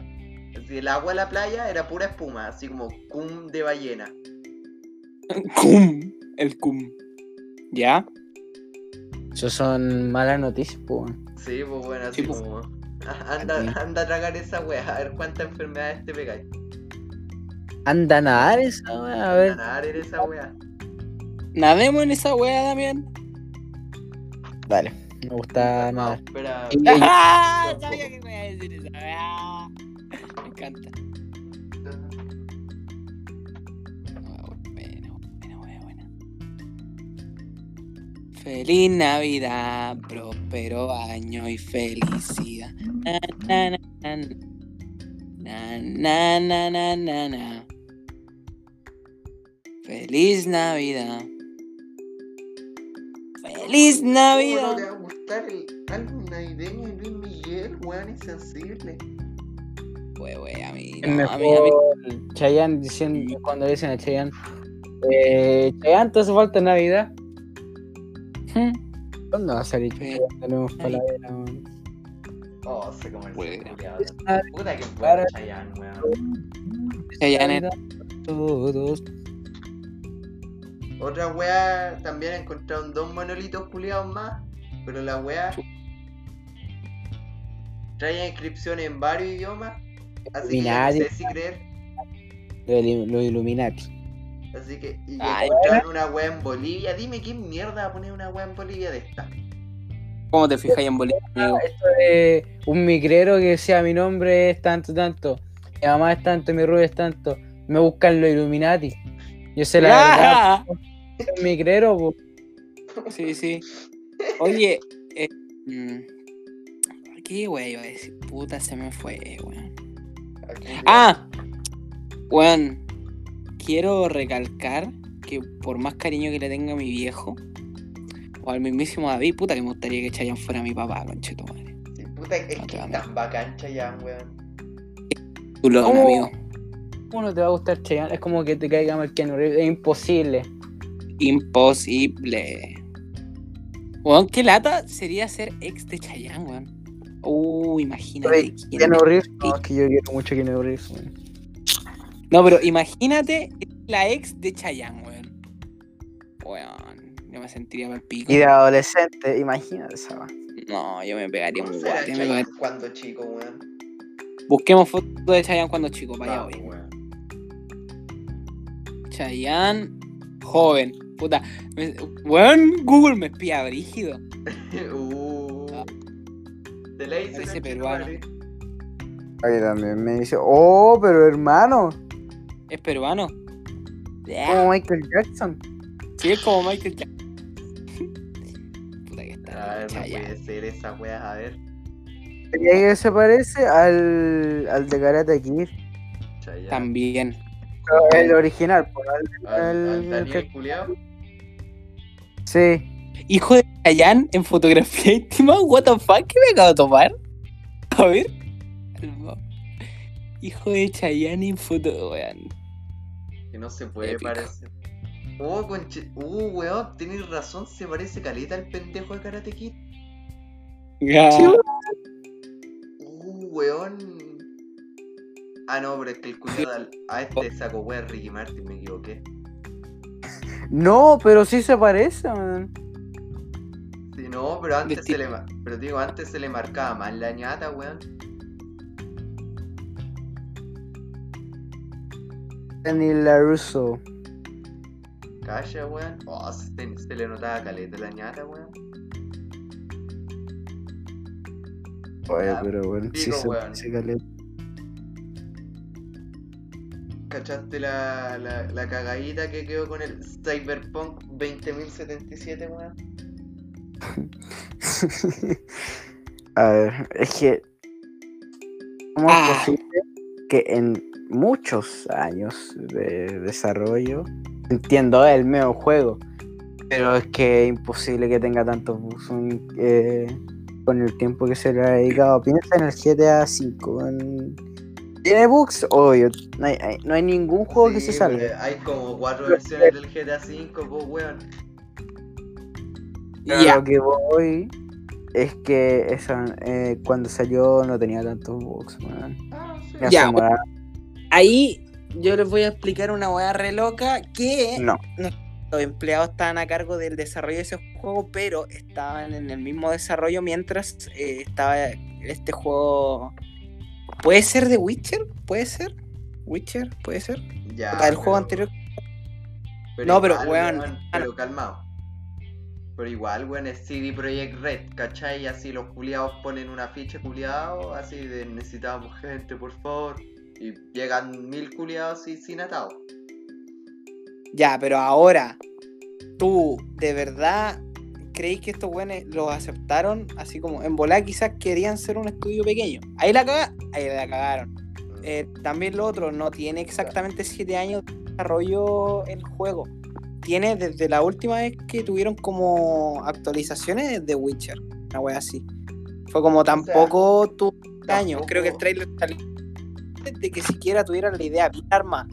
El agua de la playa era pura espuma, así como cum de ballena. Cum. El cum. ¿Ya? Eso son malas noticias, pues. Sí, pues bueno, así Sí, pues. como. "Ah, Anda, anda a tragar esa wea, a ver cuántas enfermedades te pegáis. Anda a nadar esa, weón, a ver. A nadar en esa wea. Nademos en esa wea, Damián. Dale, me gusta No, nadar. espera. ¡Ah! Sabía que me iba a decir esa wea encanta. Oh, bueno, bueno, bueno. Feliz Navidad, próspero año y felicidad. Na, na, na, na, na, na, na. Feliz Navidad. Feliz Navidad. ¿Cómo no le va a gustar el álbum navideño de Luis Miguel, weón, insensible? Pues, wey, a mí, no, a mí, a mí. mejor Chayanne diciendo, cuando dicen a Chayanne, eh, Chayanne, te hace falta Navidad. Hmm. ¿Dónde va a salir. Chayanne de nuevo para la vera, weón? Oh, se culiado. Ah, Puta que bueno Chayanne, weón. Chayanne era- Todos. Otra wea, también encontraron dos monolitos culiados más, pero la wea trae inscripciones en varios idiomas, así que ya no Illuminati. sé si creer. Lo Illuminati. Así que y Ay, encontraron una wea en Bolivia. Dime quién mierda va a poner una wea en Bolivia de esta. ¿Cómo te fijas en Bolivia, amigo? Esto es un migrero que decía mi nombre es tanto, tanto. Mi mamá es tanto, mi rubio es tanto. Me buscan los Illuminati. Yo sé la verdad, ¡Ah! un migrero, po. Sí, sí. Oye, eh, mm, ¿qué wey iba a decir? Puta, se me fue, weón. Ah, weón, quiero recalcar que por más cariño que le tenga a mi viejo, o al mismísimo David, puta que me gustaría que Chayanne fuera mi papá, concheto madre. Sí, puta, es No que es tan bacán Chayanne, weón. Tu lón, ¿Cómo? amigo. ¿Cómo no te va a gustar Chayanne? Es como que te caiga mal Keanu. Es imposible. Imposible. Weón, qué lata sería ser ex de Chayanne, weón. Uh, imagínate. Keanu Reeves. No, es que yo quiero mucho a Keanu Reeves, weón. No, pero imagínate la ex de Chayanne, weón. Weón, yo me sentiría mal pico. Y de adolescente, imagínate esa weón. No, yo me pegaría ¿Cómo un guate. me Chayanne pegaría- cuando chico, weón? Busquemos fotos de Chayanne cuando chico, para allá weón. Chayanne, joven. Puta. me- Weón, Google me espía brígido. Uh. La hice, Parece conche peruano. Ahí también me dice, oh, pero hermano, Es peruano. como Michael Jackson. Sí, es como Michael Jackson. Puta que A está. ver, no Chayanne. puede ser esa wea, a ver. ¿Sabía que se parece al, al de Karate Kid? Chayanne. También. El original, por el, Al, al el- Daniel que-. Sí. Hijo de Chayanne en fotografía íntima, what the fuck, ¿qué me acabo de tomar? A ver. Hijo de Chayanne en foto, weón. Que no se puede Épico. parecer. Oh, conche... Uh, weón, tenés razón, se parece caleta al pendejo de Karate Kid. Ya. Uh, weón. Ah, no, pero es que el al- a este saco weón Ricky Martin, me equivoqué. No, pero sí se parece, man. Sí, no, pero antes se le pero digo, antes se le marcaba más la ñata, weón. Daniel LaRusso. Calla, weón. Oh, se, se le notaba caleta la ñata, weón. Oye, Ya, pero bueno, sí pico, se weón. parece caleta. ¿Cachaste la, la, la cagadita que quedó con el Cyberpunk 20077, weón? A ver, es que. ¿Cómo es Ah. posible que en muchos años de desarrollo entiendo el medio juego? Pero es que es imposible que tenga tantos bugs eh, con el tiempo que se le ha dedicado. Piensa en el GTA V. ¿Tiene bugs? Obvio. No hay, hay- no hay ningún juego que se salga. pero Hay como cuatro versiones del GTA V, pues, weón. Pero lo que voy es que esa, eh, cuando salió no tenía tantos bugs, man. Ah, sí. Ya Ahí yo les voy a explicar una weá re loca que No. los empleados estaban a cargo del desarrollo de ese juego, pero estaban en el mismo desarrollo mientras eh, estaba este juego. ¿Puede ser de Witcher? ¿Puede ser? ¿Witcher? ¿Puede ser? Ya, el juego pero- anterior. No, pero, weón, Pero calmado. Pero igual, weón, es CD Projekt Red, ¿cachai? Así los culiados ponen una ficha culiado, así de necesitamos gente, por favor. Y llegan mil culiados y sin atado. Ya, pero ahora, ¿tú de verdad creéis que estos weones los aceptaron? Así como en volar quizás querían ser un estudio pequeño. Ahí la cagaron. Ahí la cagaron. Eh, también lo otro, no tiene exactamente 7 años de desarrollo el juego. Tiene desde la última vez que tuvieron como actualizaciones de Witcher. Una wea así. Fue como tampoco tuvo años. tampoco- Creo que el trailer salió de que siquiera tuvieran la idea bien armada.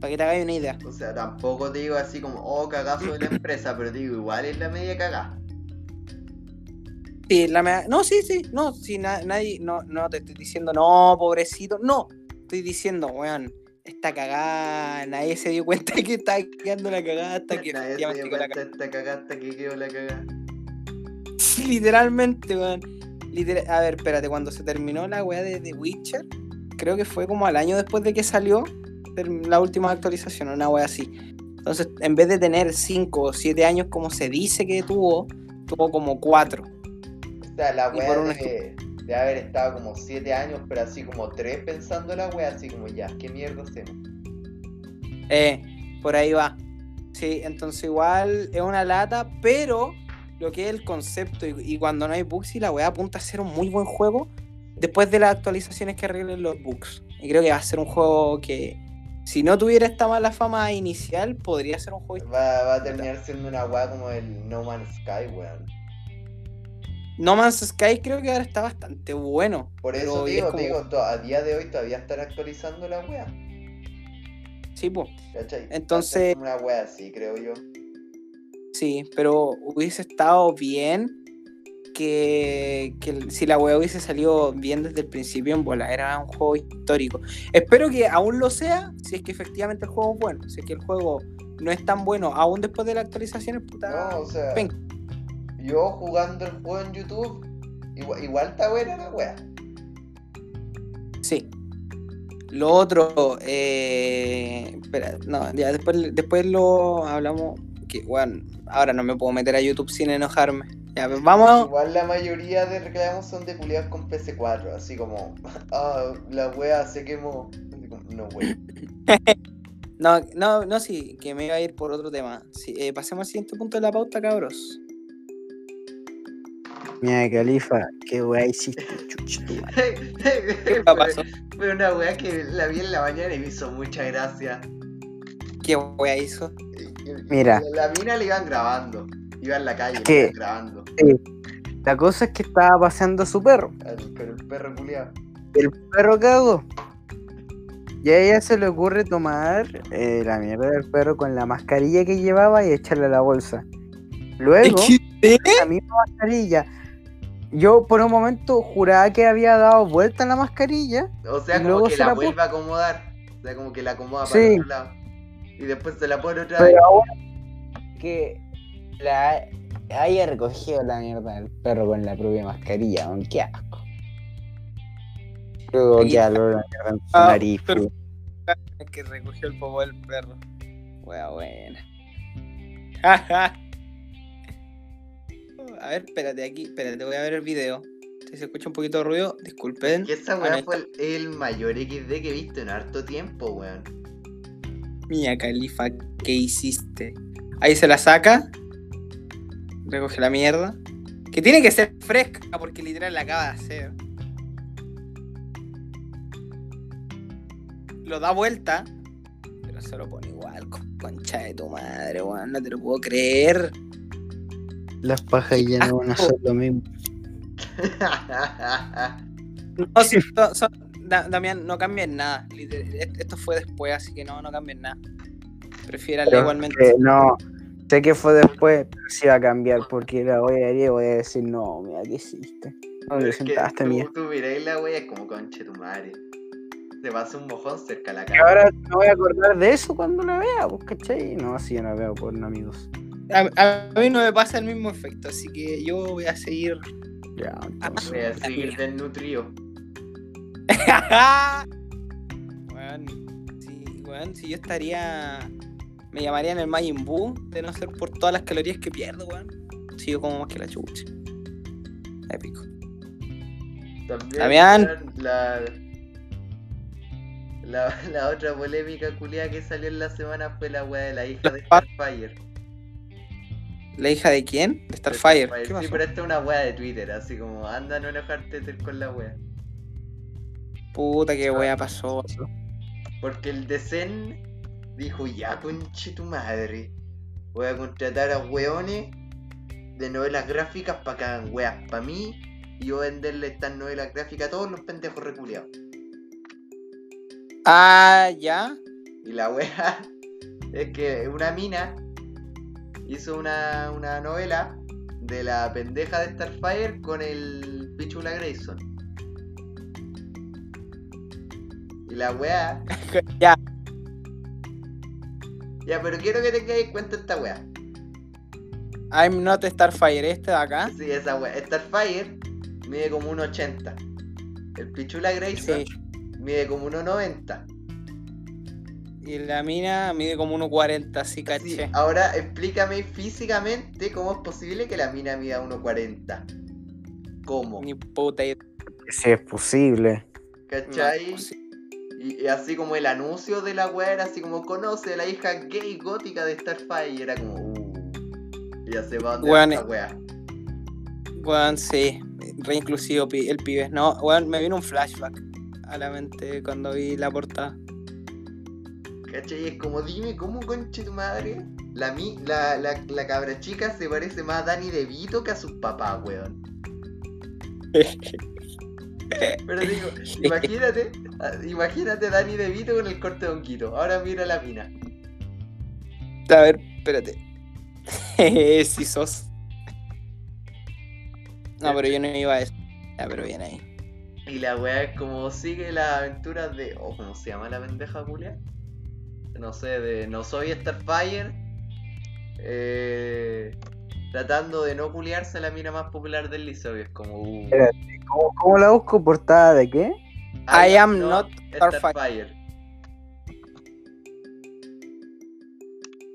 Para que te hagáis una idea. O sea, tampoco te digo así como, oh, cagazo de la empresa, pero te digo, igual es la media cagada. Sí, la mea- No, sí, sí, no, sí, na- nadie, no, no te estoy diciendo, no, pobrecito, no, estoy diciendo, weón, esta cagada, nadie se dio cuenta que estaba quedando la cagada hasta que Nadie se dio cuenta esta cagada hasta que quedó la cagada. literalmente, weón. Literal- A ver, espérate, cuando se terminó la weá de The Witcher, creo que fue como al año después de que salió la última actualización, una weá así. Entonces, en vez de tener 5 o 7 años como se dice que tuvo, tuvo como 4. O sea, la una de, de haber estado como 7 años, pero así como 3 pensando la wea, así como ya, ¿qué mierda hacemos? Eh, por ahí va. Sí, entonces igual es una lata, pero lo que es el concepto y, y cuando no hay bugs y la weá apunta a ser un muy buen juego después de las actualizaciones que arreglen los bugs. Y creo que va a ser un juego que si no tuviera esta mala fama inicial, podría ser un juego... Va, va a terminar siendo una wea como el No Man's Sky, weón. No Man's Sky creo que ahora está bastante bueno. Por eso es digo, como- digo, a día de hoy todavía están actualizando la wea. Sí, pues. Entonces- Una wea así, creo yo. Sí, pero hubiese estado bien que, que si la wea hubiese salido bien desde el principio en bola, era un juego histórico. Espero que aún lo sea, si es que efectivamente el juego es bueno. Si es que el juego no es tan bueno, aún después de las actualizaciones, puta. No, o sea, venga. Yo jugando el juego en YouTube, igual, igual está buena la wea. Sí. Lo otro, eh, espera, no, ya después, después lo hablamos. Que, bueno, ahora no me puedo meter a YouTube sin enojarme. Ya, pues vamos. Igual la mayoría de reclamos son de culiados con PC4, así como, ah, la wea se quemó. No, wey. No, no, no, sí, que me iba a ir por otro tema. Sí, eh, pasemos al siguiente punto de la pauta, cabros. Mira, Califa, qué weá hiciste, chucha. ¿Qué pasó? Fue una weá que la vi en la mañana y me hizo mucha gracia. ¿Qué wea hizo? Mira. La mina le iban grabando. Iba en la calle, ¿Qué? le iban grabando. La cosa es que estaba paseando a su perro. Pero el perro culiado. El perro cagó. Y a ella se le ocurre tomar eh, la mierda del perro con la mascarilla que llevaba y echarle a la bolsa. Luego, ¿Qué? la misma mascarilla. Yo por un momento juraba que había dado vuelta en la mascarilla. O sea, Y como luego que se la la vuelve a acomodar. O sea, como que la acomoda para Sí. otro lado. Y después se la pone otra vez. Pero ahora que la haya recogido la mierda del perro con la propia mascarilla, weón, qué asco. Luego que aló la mierda en su Ah, nariz, pero- que recogió el popó del perro. Wea buena. A ver, espérate aquí, espérate, voy a ver el video. Si se escucha un poquito de ruido, disculpen. Que esa weá fue el, el mayor XD que he visto en harto tiempo, weón. Mía Califa, ¿qué hiciste? Ahí se la saca. Recoge la mierda. Que tiene que ser fresca porque literal la acaba de hacer. Lo da vuelta. Pero se lo pone igual, con- concha de tu madre, weón. No te lo puedo creer. Las pajas ya no van a ser lo mismo. No, sí, son- son- Da- Damián, no cambien nada. Liter- Esto fue después, así que no, no cambien nada. Prefieranle Pero igualmente. que no, sé que fue después, pero sí va a cambiar porque la voy a ir y voy a decir, no, mira, ¿qué hiciste? Te Es que sentaste, tú, mía. tú miráis la wea es como conche tu madre. Se pasa un mojón cerca de la Y cara. ahora me voy a acordar de eso cuando la vea, pues, ¿cachai? No, así yo no veo por no, amigos. A, a mí no me pasa el mismo efecto, así que yo voy a seguir. Ya, entonces. Voy a seguir desnutrido. weón, sí, weón, si yo estaría. Me llamarían el Majin Buu de no ser por todas las calorías que pierdo, weón. Si yo como más que la chucha. Épico. También Damián. la, la, la otra polémica culiada que salió en la semana fue la wea de la hija de Starfire. ¿La hija de quién? De Starfire. ¿Qué Sí, pero esta es una wea de Twitter, así como anda no enojarte con la wea. Puta, qué wea pasó. Porque el Decen dijo, ya conche tu madre, voy a contratar a weones de novelas gráficas para que hagan weas para mí y yo venderle estas novelas gráficas a todos los pendejos reculeados. Ah, ya. Y la wea es que una mina hizo una, una novela de la pendeja de Starfire con el Pichula Grayson. Y la wea Ya. Ya, pero quiero que tengáis en cuenta esta wea. I'm not Starfire, este de acá. Sí, esa wea. Starfire mide como 1,80. El Pichula Grayson Sí. mide como 1,90. Y la mina mide como 1.40, así Sí, caché. ahora explícame físicamente cómo es posible que la mina mida 1,40. ¿Cómo? Ni puta idea. Si es posible. ¿Cachai? No, y, y así como el anuncio de la wea era así como conoce a la hija gay gótica de Starfire y era como uh. Y ya se va donde esa eh. wea. Weón, sí. Re inclusivo pi- el pibe. No, weón, me vino un flashback a la mente cuando vi la portada. ¿Cachai? Es como dime cómo conche tu madre. La, mi, la, la, la cabra chica se parece más a Danny DeVito que a sus papás, weón. Pero digo, imagínate, ah, imagínate a Danny DeVito con el corte de honguito. Ahora mira la mina. A ver, espérate. si sos. No, pero yo no iba a eso. Ya, pero bien ahí. Y la weá es como sigue las aventuras de. Oh, ¿cómo se llama la pendeja Julia? No sé, de No soy Starfire. Eh, tratando de no culiarse a la mina más popular del liceo. Y es como. Uh. ¿Cómo, cómo la busco? ¿Portada de qué? I am not Starfire. Starfire.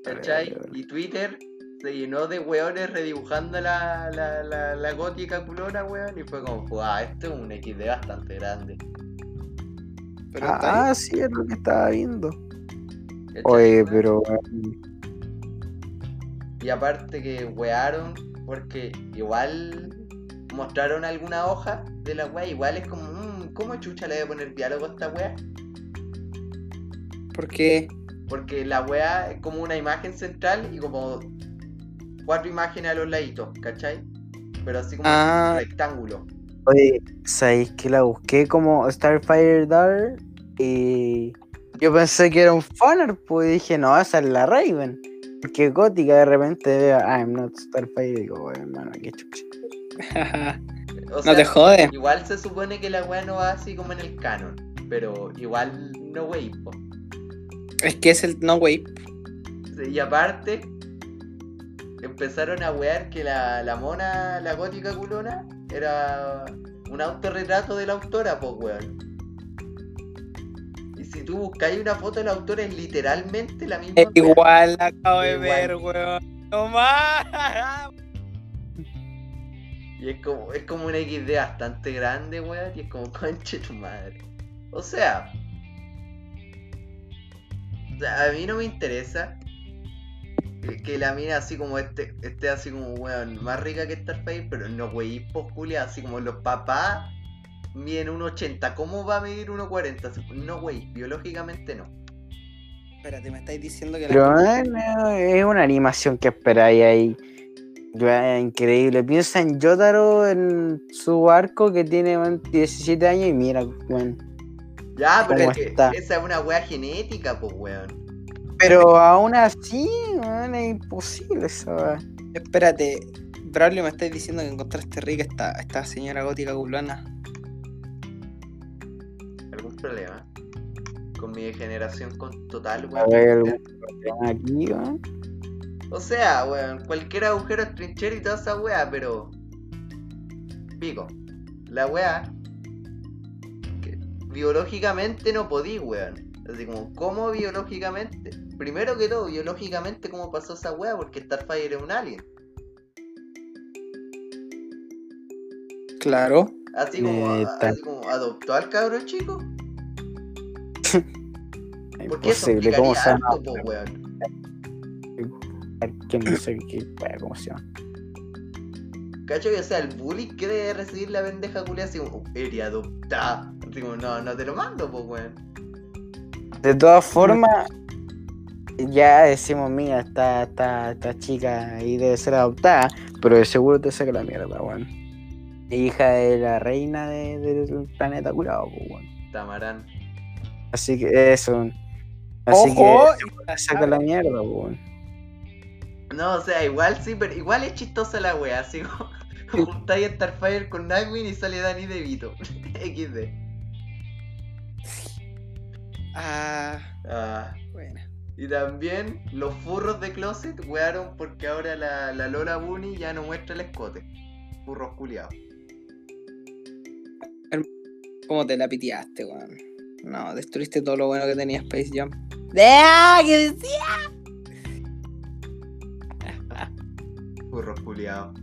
¿Cachai? Y Twitter se llenó de weones redibujando la, la, la, la gótica culona, weón. Y fue como, wow, esto es un XD bastante grande. Pero ahí. Ah, ah, sí, es lo que estaba viendo. ¿Cachai, Oye, pero. Y aparte que wearon, porque igual mostraron alguna hoja de la wea, igual es como, mmm, ¿cómo chucha le voy a poner diálogo a esta wea? Porque. Porque la wea es como una imagen central y como cuatro imágenes a los laditos, ¿cachai? Pero así como Ah. un rectángulo. Oye, ¿sabéis que la busqué como Starfire Dark? Y yo pensé que era un fanart, pues y dije, no, esa es la Raven. Porque gótica de repente veo, I'm not Starfire, y digo, "Bueno, hermano, qué chucha. O no te jode. Igual se supone que la wea no va así como en el canon. Pero igual no wey, po. Es que es el no way. Y aparte, empezaron a wear que la, la mona, la gótica culona, era un autorretrato de la autora, pues weón. Si tú buscáis una foto de la autora, es literalmente la misma. Es igual, la acabo de ver, weón. No más. Y es como, es como una XD bastante grande, weón. Y es como, conche tu madre. O sea, o sea, a mí no me interesa que- la mina así como este, esté así como, weón, más rica que Starfire, pero no, wey, posculia, así como los papás miden 1,80. ¿Cómo va a medir 1,40? Así, No, wey, biológicamente no. Espérate, me estáis diciendo que Pero la. eh, no, es una animación que esperáis ahí. Ya, Increíble. Piensa en Yotaro en su arco que tiene weón, 17 años y mira, weón. Ya, pero ¿Cómo es que está? esa es una wea genética, pues, weón. Pero aún así, weón, es imposible esa weá. Espérate, Braulio, me estáis diciendo que encontraste rica esta, esta señora gótica culona. ¿Algún problema? Con mi degeneración con total, A weón. ver, aquí, weón. O sea, weón, cualquier agujero es trinchera y toda esa weá, pero. Pico. La weá. que biológicamente no podí, weón. Así como, ¿cómo biológicamente? Primero que todo, biológicamente, ¿cómo pasó esa weá? Porque Starfire es un alien. Claro. Así como, Neta. así como adoptó al cabro chico. Imposible, ¿cómo se llama? Que no sé qué, cómo se llama. ¿Cacho? O sea, el bullying que debe recibir la pendeja culia así como, eres adoptada. Así como, no, no te lo mando, pues, weón. De todas formas, ya decimos, mira, esta, esta, esta chica ahí debe ser adoptada, pero de seguro te saca la mierda, weón. Hija de la reina de- del planeta curado, pues, weón. Tamarán. Así que eso. Así Ojo, que saca la mierda, weón. No, o sea, igual sí, pero igual es chistosa la wea, así como juntáis a Starfire con Nightwing y sale Danny DeVito. XD. Ah, Ah, bueno. y también los furros de Closet wearon porque ahora la, la Lola Bunny ya no muestra el escote. Furros culiados. ¿Cómo te la piteaste, weón? No, destruiste todo lo bueno que tenía Space Jam. ¡Ah! ¿Qué decía? Furros culiados.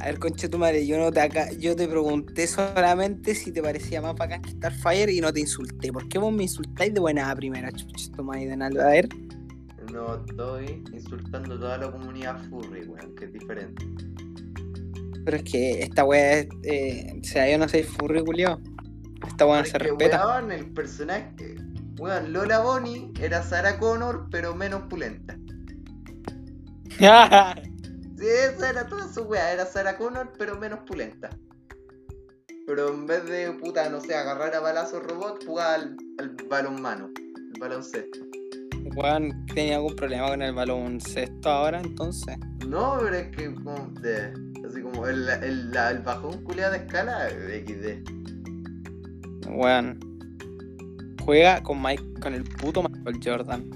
A ver, concha tu madre, yo no te acá, yo te pregunté solamente si te parecía más bacán que Starfire y no te insulté. ¿Por qué vos me insultáis de buena a primera, chucha? Toma ahí de nada. A ver. No estoy insultando a toda la comunidad furry, weón, que es diferente. Pero es que esta wea es. Eh, o sea, yo no soy furry, culiao. Esta no se respeta. weón, el personaje. Weón, Lola Bonnie era Sarah Connor, pero menos pulenta. Sí, esa era toda su wea, era Sarah Connor, pero menos pulenta. Pero en vez de, puta, no sé, agarrar a balazos robot, jugaba al, al balonmano, el baloncesto. Weón, tenía algún problema con el baloncesto ahora, entonces. No, pero es que, como, de, así como el, el, el bajón culiado de escala, XD. Weón. Juega con Mike, con el puto Michael Jordan.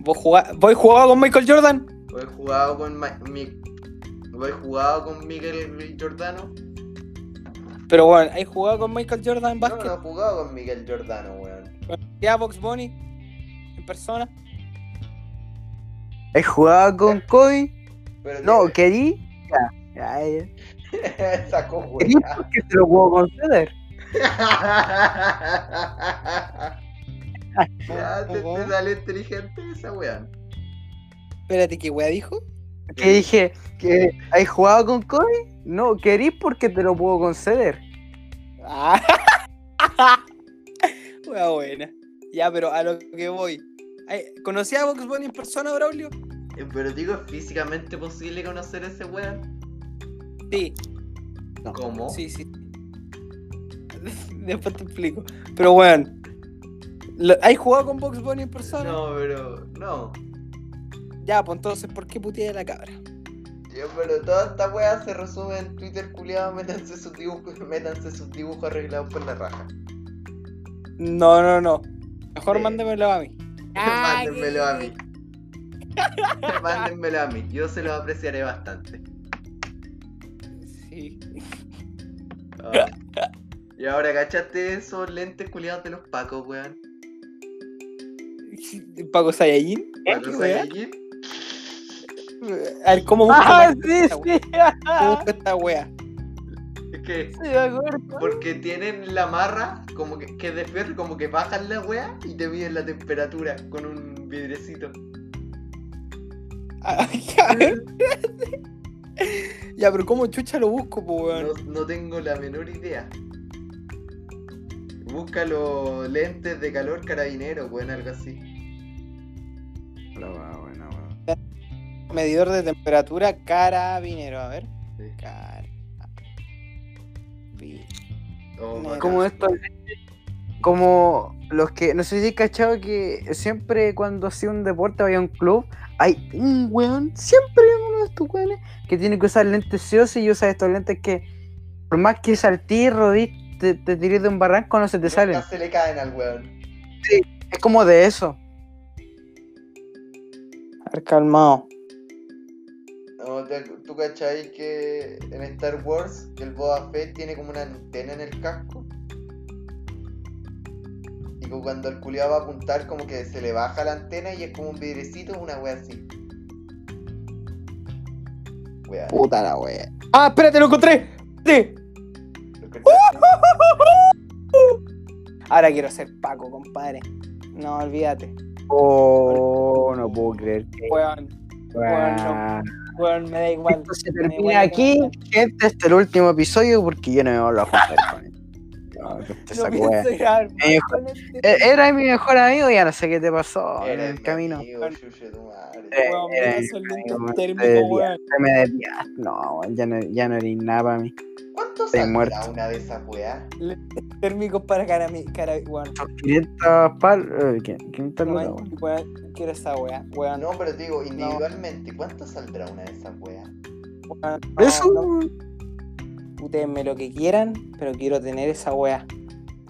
¿Vos jugá- ¿Voy jugado con Michael Jordan? He jugado con Ma- mi, he jugado con Miguel Giordano. Pero bueno, ¿hay jugado con Michael Jordan en No, básquet? no he jugado con Miguel Giordano, weón. ¿Ya Box Bunny? ¿En persona? ¿Has jugado con Kobe? Pero No, que- ¿querí? Ya, ya, ya. Sacó ¿Querí weá. porque te lo puedo conceder? Ya, te, salió inteligente esa weón. Espérate, ¿qué wea dijo? que dije que ¿hay jugado con Kobe? No, querís porque te lo puedo conceder. Ah. Wea buena. Ya, pero a lo que voy. ¿Conocí a Box Bunny en persona, Braulio? Eh, Pero digo, ¿es físicamente posible conocer a ese weón? Sí, No. ¿Cómo? sí, sí. Después te explico. Pero bueno. ¿Hay jugado con Box Bunny en persona? No, pero. No. Ya, pues entonces, ¿por qué puteé a la cabra? Yo, pero toda esta weá se resume en Twitter culiado, métanse sus dibujos, métanse sus dibujos arreglados por la raja. No, no, no. Mejor Sí. mándemelo a mí. Mándenmelo a mí. Mándenmelo a mí, yo se lo apreciaré bastante. Sí. Ah. Y ahora, ¿cachaste esos lentes culiados de los pacos, weón? Paco Saiyajin. Paco ¿Qué wea? Saiyajin. A ver, ¿cómo busco Ah, esta- sí, esta sí. wea? ¿Cómo busco esta wea? Es que, Sí, porque tienen la marra, como que, que de fierro, como que bajan la weá y te miden la temperatura con un vidrecito. Ah, ya. Ya, pero ¿cómo chucha lo busco, po, weón? No, no tengo la menor idea. Busca los lentes de calor carabinero, weón, algo así. La buena, weón. Medidor de temperatura carabinero, a ver. Sí. Car- vi- Oh. Como estos como los que, no sé si cachado que siempre cuando hacía un deporte vaya a un club, hay un weón, siempre hay uno de estos weones que tiene que usar lentes sí o sí y usa estos lentes que por más que saltís, rodís, te, te tirís de un barranco no se te salen. se le caen al weón. Es como de eso. A ver, calmado. No, ¿Tú cachai que en Star Wars el Boba Fett tiene como una antena en el casco? Y que cuando el culiado va a apuntar como que se le baja la antena y es como un vidrecito, una wea así. Wea. Puta la wea. ¡Ah, espérate, lo encontré! ¡Sí! Ahora quiero ser Paco, compadre. No, olvídate. Oh, no puedo creer que. Weón, Weón. weón, me da igual. Esto se termina aquí. Este es el último episodio porque yo no me vuelvo a juntar con él. No, te No Eh, Eh, Era mi mejor amigo y ya no sé qué te pasó en Era el mi camino. amigo, chuche tu madre. Eh, era amigo, te weón. me. No, weón, ya no, ya no eres nada para mí. ¿Cuánto Estoy saldrá muerto. una de esas weas? Térmicos para cara, cara weón. 500 pal. ¿qué- 500 lucas, Weón, weón. weón, quiero esa wea, weón. No, pero te digo, individualmente, ¿cuánto saldrá una de esas weas? weón, no, Eso, no, weón. putéenme lo que quieran, pero quiero tener esa wea.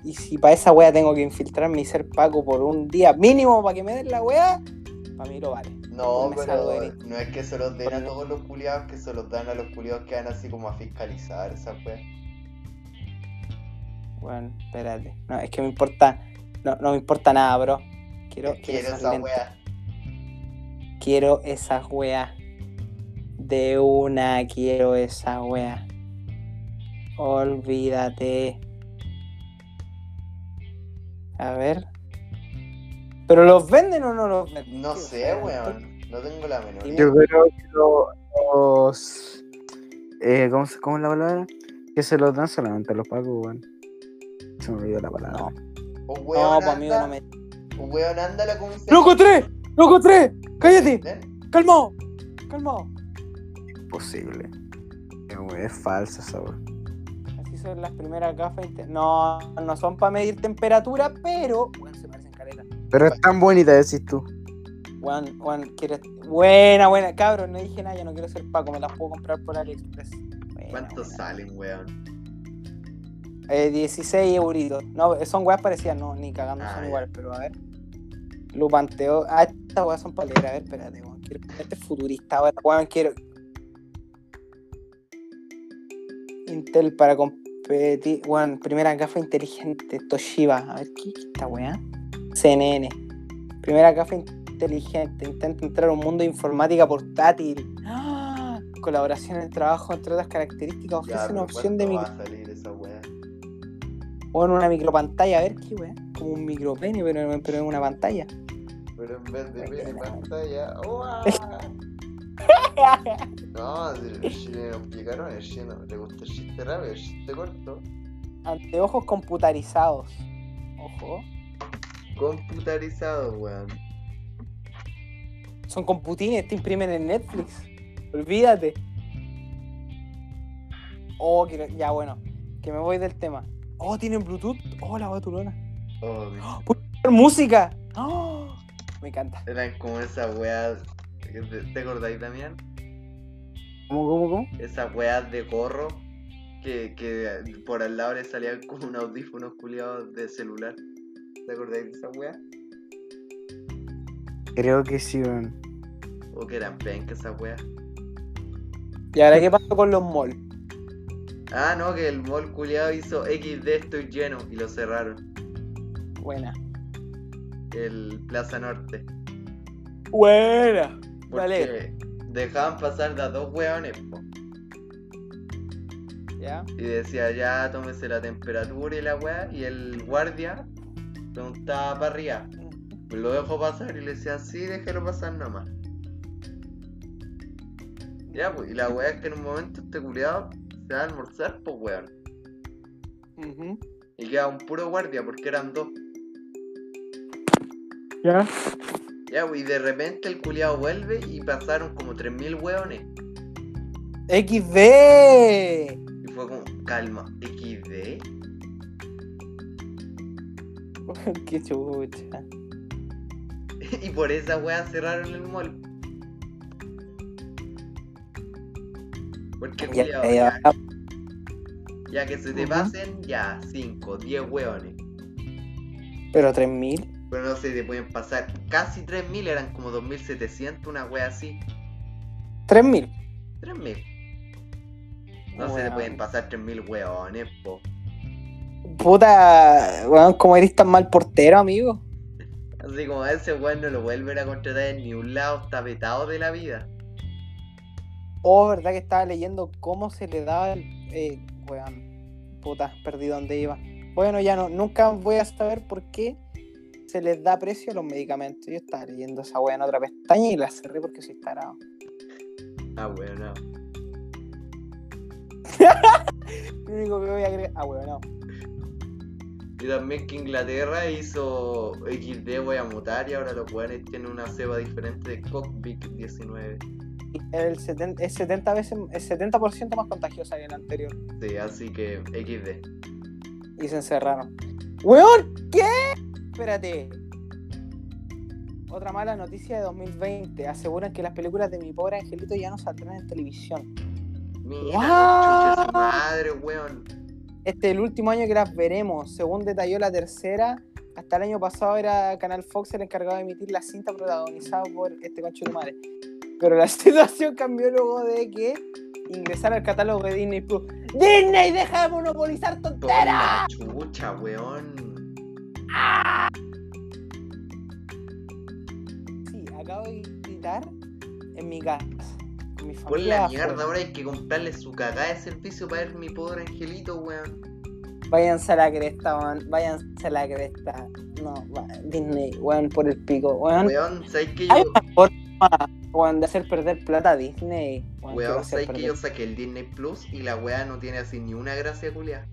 Y si para esa wea tengo que infiltrarme y ser Paco por un día mínimo para que me den la wea, para mí lo vale. No, pero no es que se los den a todos los culiados, que se los dan a los culiados que van así como a fiscalizar esa weas. Bueno, espérate. No, es que me importa. No, no me importa nada, bro. Quiero, quiero, esa wea. Quiero esa wea. De una quiero esa wea. Olvídate. A ver. ¿Pero los venden o no los venden? No sé, weón. No tengo la menor idea. Yo creo que lo- los. Eh, ¿cómo, se- ¿Cómo es la palabra? Que se los dan solamente a los pacos, weón. Se me olvidó la palabra. No, no, weón, pues amigo, no me. o weón, anda a la comisaría. ¡Loco 3! ¡Loco 3! ¡Cállate! ¡Calmado! ¡Calmado! Imposible. Es falso esa weón. Las primeras gafas. No, no son para medir temperatura, pero. Bueno, se parecen caleta. Pero es tan bonita, decís tú. Juan, Juan, ¿quieres? Buena, buena, cabrón, no dije nada, yo no quiero ser Paco, me las puedo comprar por AliExpress. Buena, ¿Cuántos buena. salen, weón? Eh, 16 euritos. No, son weas parecidas, no, ni cagando Ah, son iguales, pero a ver. Lupanteo. Ah, estas weas son para leer, a ver, espérate, weón. Quiero... Este es futurista, weón, quiero. Intel para Weón, primera gafa inteligente, Toshiba. A ver, ¿qué es esta wea? CNN. Primera gafa inteligente. Intenta entrar a un mundo de informática portátil. ¡Ah! Colaboración en el trabajo, entre otras características, Ya, ofrece pero una opción de ¿cuánto micro. va a salir esa wea? O en una micropantalla, a ver qué weá. Como un micropene, pero, pero en una pantalla. Pero en vez de ver Buena. pantalla. ¡Uah! No, si chilenos picaron, el le gusta el chiste rápido, el chiste corto. Anteojos computarizados. Ojo. Computarizado, weón. Son computines, te imprimen en Netflix. Olvídate. Oh, que- ya bueno. Que me voy del tema. Oh, tienen Bluetooth. Oh, la batulona. Oh, Música. Oh, me encanta. eran como esas weas. ¿Te acordáis, Damián? ¿Cómo, cómo, cómo? Esas weas de gorro que, que por al lado le salían como un audífonos culiados de celular. ¿Te acordáis de esas weas? Creo que sí, weón. O que eran pencas esas weas. ¿Y ahora qué pasó con los malls? Ah, no, que el mall culiado hizo XD estoy lleno y lo cerraron. Buena. El Plaza Norte. Buena. Porque dejaban pasar de a dos weones, po. ¿Ya? Y decía, ya tómese la temperatura y la weá. Y el guardia preguntaba para arriba. Lo dejó pasar y le decía, sí, déjelo pasar nomás. Ya, pues, y la weá es que en un momento este culiado se va a almorzar, pues weón. Ujú. Y queda un puro guardia porque eran dos. ¿Ya? Ya, pues, y de repente el culiado vuelve y pasaron como 3.000 weones. XD. Y fue como, calma, XD. Qué chucha. y por esa weá cerraron el mall. Porque Ya, culiao, ya, ya, ya que se te pasen, ya 5, 10 weones. Pero 3000. Pero no se te pueden pasar casi 3.000, eran como 2.700, una wea así. 3000. 3.000. No se te pueden pasar 3.000 weones, po. Puta, weón, como eres tan mal portero, amigo. Así como ese weón no lo vuelven a contratar en ni un lado, está vetado de la vida. Oh, verdad que estaba leyendo cómo se le daba el. Eh, weón, puta, perdí dónde iba. Bueno, ya no, nunca voy a saber por qué se les da precio a los medicamentos. Yo estaba leyendo esa weá en otra pestaña y la cerré porque soy tarado. Ah, weón, no. Lo único que voy a agregar. Ah, weón, no. Y también que Inglaterra hizo XD, voy a mutar y ahora los weones tienen una cepa diferente de Cockpit 19. El 70, es 70 veces, es 70% más contagiosa que el anterior. Sí, así que XD. Y se encerraron. ¡Weón! ¿Qué? Espérate. Otra mala noticia de 2020. Aseguran que las películas de mi pobre angelito ya no saldrán en televisión. Mira, What? chucha su madre, weón. Este es el último año que las veremos. Según detalló la tercera, hasta el año pasado era Canal Fox el encargado de emitir la cinta protagonizada por este concho de madre. Pero la situación cambió luego de que ingresara al catálogo de Disney Plus. ¡Disney, deja de monopolizar tonteras! chucha, weón. Gritar en mi casa. Con mi Por familia. la mierda, ahora hay que comprarle su cagada de servicio para ver mi pobre angelito, weón. Váyanse a la cresta, weón. Váyanse a la cresta. No, Disney, weón, por el pico. Weón, Weón, ¿sabes que Hay yo, una forma, weón, de hacer perder plata a Disney. Weón, weón, ¿sabes que yo saqué el Disney Plus y la weá no tiene así ni una gracia culia?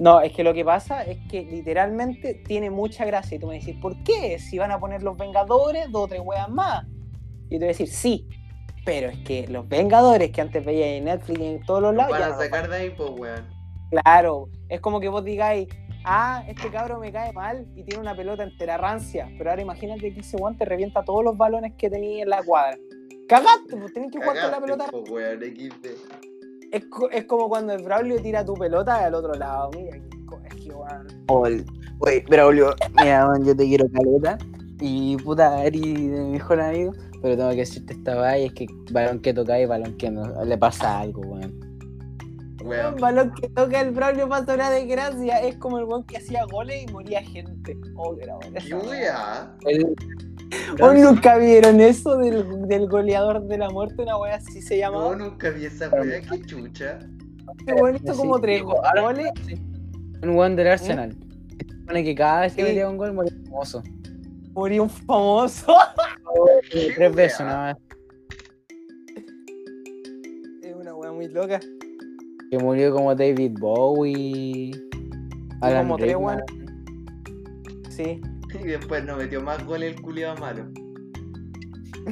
No, es que lo que pasa es que literalmente tiene mucha gracia. Y tú me decís, ¿por qué? Si van a poner los Vengadores, dos o tres weas más. Y yo te voy a decir, sí. Pero es que los Vengadores que antes veía en Netflix y en todos los lados. Van a no sacar de ahí, pues, weón. Claro, es como que vos digáis, ah, este cabro me cae mal y tiene una pelota entera rancia, pero ahora imagínate que ese guante revienta todos los balones que tenía en la cuadra. Cagaste, pues tenés que jugar con la pelota. po, weón. Es, es como cuando el Braulio tira tu pelota al otro lado. Mira, es que weón. Oye, oye, Braulio, mira, man, yo te quiero caleta. Y puta, eres de mi mejor amigo. Pero tengo que decirte esta valla, es que balón que toca y balón que no, le pasa algo, weón. Weón, balón que toca el Braulio pasa una desgracia. Es como el weón que hacía goles y moría gente. Oh, que era ¿O nunca vieron eso del, del goleador de la muerte? Una wea así se No, llamaba. nunca vi esa weá, qué chucha. Este weón hizo como tres goles. Un weón del Arsenal. Supone que cada vez que metía un gol moría famoso. Murió un famoso. Tres veces nada más. muy loca. Que murió como David Bowie. Alan como tres. Sí. Y después nos metió más goles el culiado malo.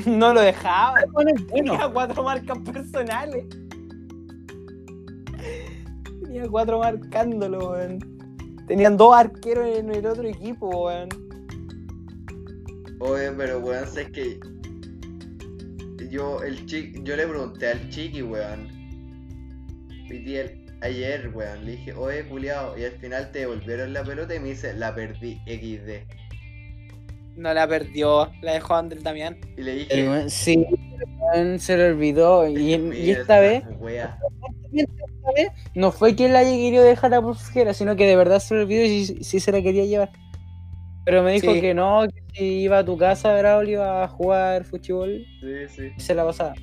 No lo dejaba. Bueno, es bueno. Tenía cuatro marcas personales. Tenía cuatro marcándolo, weón. Tenían dos arqueros en el otro equipo, weón. Oye, pero weón, sé que yo el chi yo le pregunté al chiqui, weón. Día, el- ayer, weón, le dije, oye culiao, y al final te devolvieron la pelota y me dice, la perdí XD. No la perdió, la dejó Andrés Damián. Y le dije, Sí, se le olvidó. Y, y "Mira esta vez, wea". esta vez, no fue que él haya querido dejar a Busquera, sino que de verdad se le olvidó y sí, sí se la quería llevar. Pero me dijo Sí. que no, que si iba a tu casa, Braulio, a jugar fútbol, Sí, sí. se la pasaba.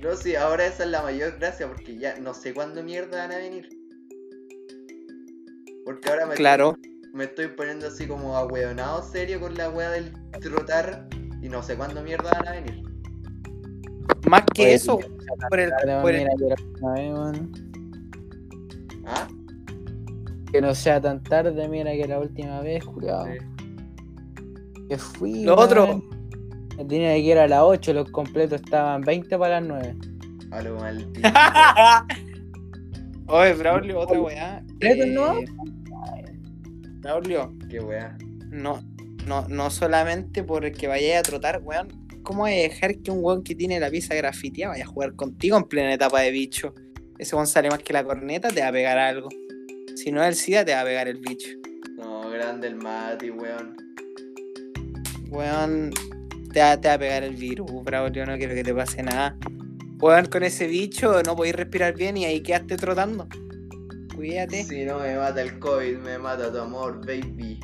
No, sí, ahora esa es la mayor gracia porque ya no sé cuándo mierda van a venir. Porque ahora me, Claro. Me estoy poniendo así como ahueonado serio con la wea del trotar y no sé cuándo mierda van a venir. Más que Oye, eso, que no sea tan por el, tarde, por el- mira, que la última vez, weón. ¿Ah? Que no sea tan tarde, mira que la última vez, culiao. Sí. Que fui. Lo weón. otro. Tenía que ir a las 8, los completos estaban 20 para las 9. A lo maldito. Oye, Braulio, otra weá. ¿Completos no? Eh, Braulio, Qué wea. no, no, no solamente porque vayas a trotar, weón. ¿Cómo a dejar que un weón que tiene la pieza grafiteada vaya a jugar contigo en plena etapa de bicho? Ese weón sale más que la corneta, te va a pegar algo. Si no es el SIDA, te va a pegar el bicho. No, grande el Mati, weón. Weón, te va, te va a pegar el virus, Braulio, no quiero que te pase nada. Weón, con ese bicho no podéis respirar bien y ahí quedaste trotando. Cuídate. Si no me mata el COVID, me mata tu amor, baby.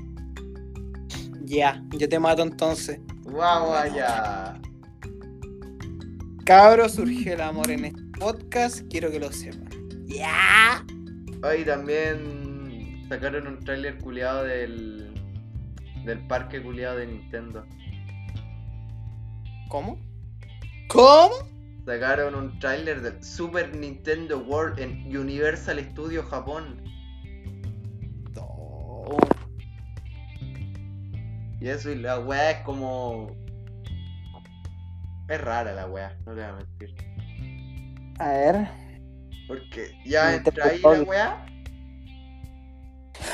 Ya, yo te mato entonces. Vamos allá. Cabros, surgió el amor en este podcast, quiero que lo sepan. Ya. Hoy también sacaron un tráiler culiado del del parque culiado de Nintendo. ¿Cómo? ¿Cómo? Sacaron un tráiler del Super Nintendo World en Universal Studios Japón. No. Y eso y la weá es como. Es rara la weá, no te voy a mentir. A ver. Porque ya entra ahí la weá.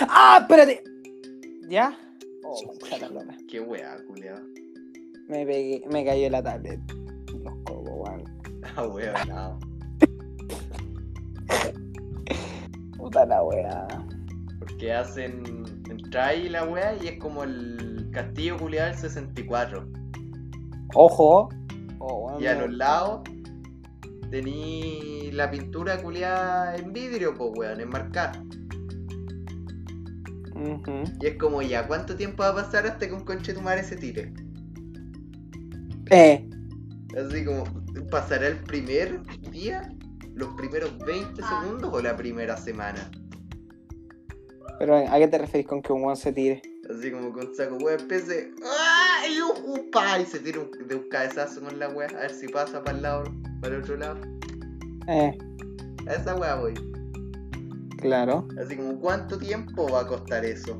¡Ah, espérate! ¿Ya? Oh. Qué weá, culiado. Me pegué, me cayó la tablet. Los Ah, weá, no. Puta la weá. Porque hacen. Entra ahí la weá y es como el castillo culiado del 64. Ojo. Oh, weón, Y a los lados tení la pintura culiada en vidrio, pues weón, enmarcada. Ujú. Y es como ya, ¿cuánto tiempo va a pasar hasta que un conche tu madre se tire? Eh, Así como, ¿pasará el primer día? ¿Los primeros 20 segundos o la primera semana? pero ¿a qué te referís con que un weón se tire? Así como con saco weón, empiece. ¡Ah! Y un pa, y se tira un- de un cabezazo con la wea, a ver si pasa para el lado, para el otro lado. Eh, A esa wea voy. claro. Así como, ¿cuánto tiempo va a costar eso?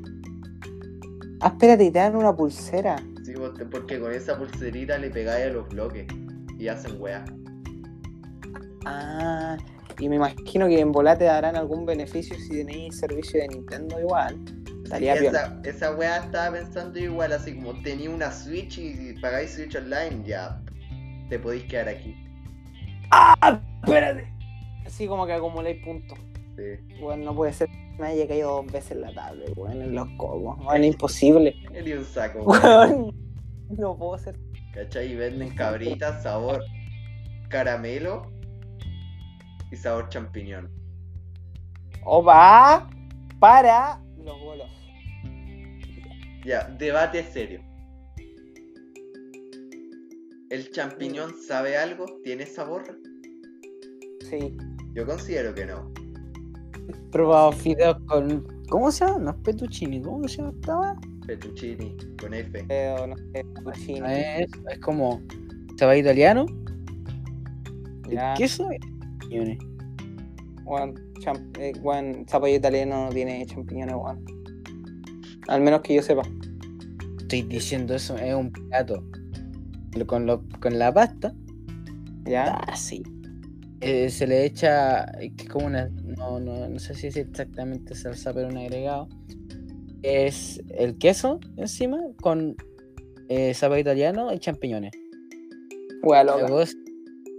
Ah, espérate, y te dan una pulsera. Sí, porque- porque con esa pulserita le pegáis a los bloques y hacen weá. Ah, y me imagino que en volá te darán algún beneficio si tenéis servicio de Nintendo igual. Sí, esa, esa weá estaba pensando igual, así como tenía una Switch y pagáis Switch Online, ya te podéis quedar aquí. Espérate. Así como que acumuláis puntos. Sí. Bueno, no puede ser. Me haya caído dos veces la tablet, weón, en los cocos. Bueno, imposible. Y un saco, Weón, no puedo ser. ¿Cachai? Y venden cabritas, sabor caramelo y sabor champiñón. Opa, para los bolos. Ya, debate serio. ¿El champiñón sabe algo? ¿Tiene sabor? Sí. Yo considero que no. Probado fideos con. ¿Cómo se llama? No es petuccini, ¿cómo se llama? Fettuccini, con F. Pero no sé, cochino. Es, es como. ¿Sabá italiano? Ya. ¿Queso? y champiñones. Weón, cham- eh, zapallo italiano no tiene champiñones, weón. Al menos que yo sepa. Estoy diciendo eso, es un plato. Con, lo- con la pasta, ¿Ya? ah, sí. Eh, se le echa, es como una, no, no, no sé si es exactamente salsa, pero un agregado. Es el queso encima con eh, zapallo italiano y champiñones. Loca. voz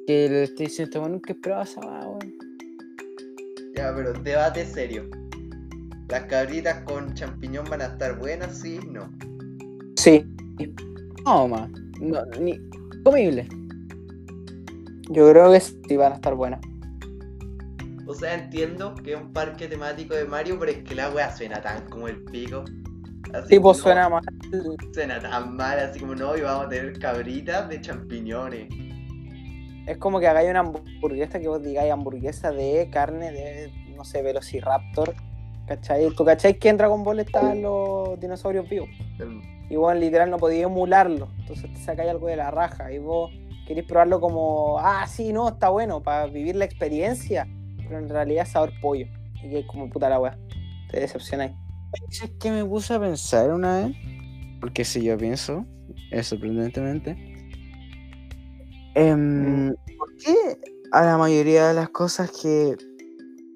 que le estoy diciendo, bueno, nunca he probado esa weá, weón. Ya, pero debate serio. ¿Las cabritas con champiñón van a estar buenas? Sí, no. Sí, No, ma, no, ni comible. yo creo que sí van a estar buenas. O sea, entiendo que es un parque temático de Mario, pero es que la wea suena tan como el pico. Así Tipo, como- suena mal. Suena tan mal, así como no, y vamos a tener cabritas de champiñones. Es como que hagáis una hamburguesa que vos digáis hamburguesa de carne de, no sé, Velociraptor. ¿Cachai? ¿Tú cachai que en Dragon Ball estaban los dinosaurios vivos? El- Y vos literal no podías emularlo. Entonces te sacáis algo de la raja. Y vos queréis probarlo como, ah, sí, no, está bueno, para vivir la experiencia. Pero en realidad es sabor pollo. Y que es como puta la weá. Te decepcionáis. Es que me puse a pensar una vez, porque si yo pienso, es sorprendentemente, em, ¿por qué a la mayoría de las cosas que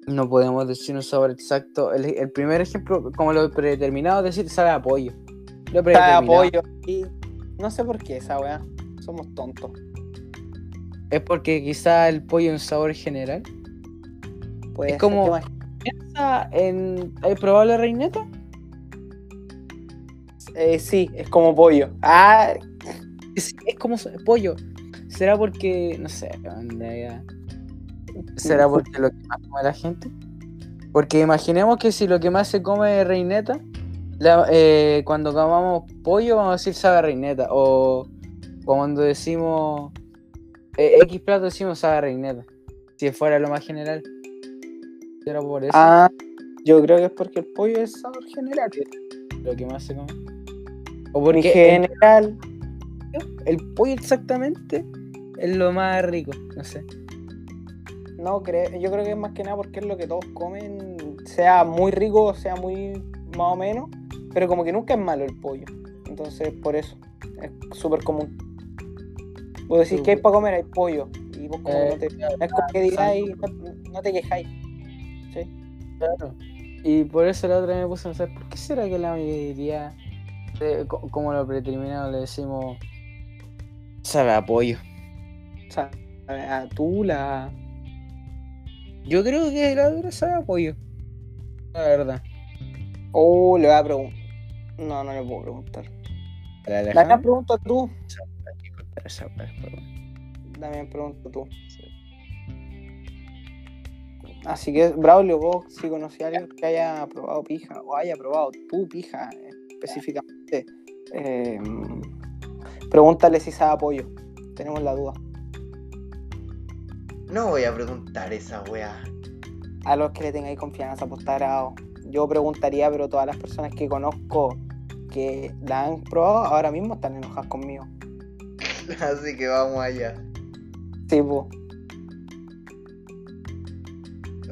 no podemos decir un sabor exacto, el, el primer ejemplo, como lo predeterminado, decir, sabe a pollo? Lo de predeterminado pollo. Y no sé por qué esa weá. Somos tontos. Es porque quizá el pollo es un sabor general. Puede Es como-. Piensa en... ¿Has probado la reineta? Eh, sí, es como pollo. Ah, Es, es como pollo. ¿Será porque, no sé, ¿será porque lo que más come la gente? Porque imaginemos que si lo que más se come es reineta, la- eh, cuando comamos pollo vamos a decir sabe a reineta. O cuando decimos eh, X plato decimos sabe a reineta. Si fuera lo más general. ¿Será por eso ah, yo creo que es porque el pollo es sabor general. lo que más se come? O En porque el- general, el pollo exactamente es lo más rico, no sé. no creo. Yo creo que es más que nada porque es lo que todos comen, sea muy rico, sea muy más o menos, pero como que nunca es malo el pollo. Entonces, por eso, es súper común. Vos decís que hay para comer, hay pollo. Y vos como Eh, no te. no es como que digáis, no, no te quejáis. ¿Sí? Claro. Y por eso la otra vez me puse a pensar, ¿por qué será que la mayoría, de- como lo predeterminado, le decimos sabe a pollo? O sea, a tú la. Yo creo que la dura sabe a pollo. La verdad. Oh, le voy a preguntar. No, no le puedo preguntar. La Alejandra, pregunta tú. Damián, pregunta tú. Así que, Braulio, vos si conocí a alguien que haya probado pija, o haya probado tu pija específicamente, eh, pregúntale si sabe apoyo. Tenemos la duda. No voy a preguntar esa wea. A los que le tengáis confianza, pues está grabado. Yo preguntaría, pero todas las personas que conozco que la han probado ahora mismo están enojadas conmigo. Así que vamos allá. Sí, pues.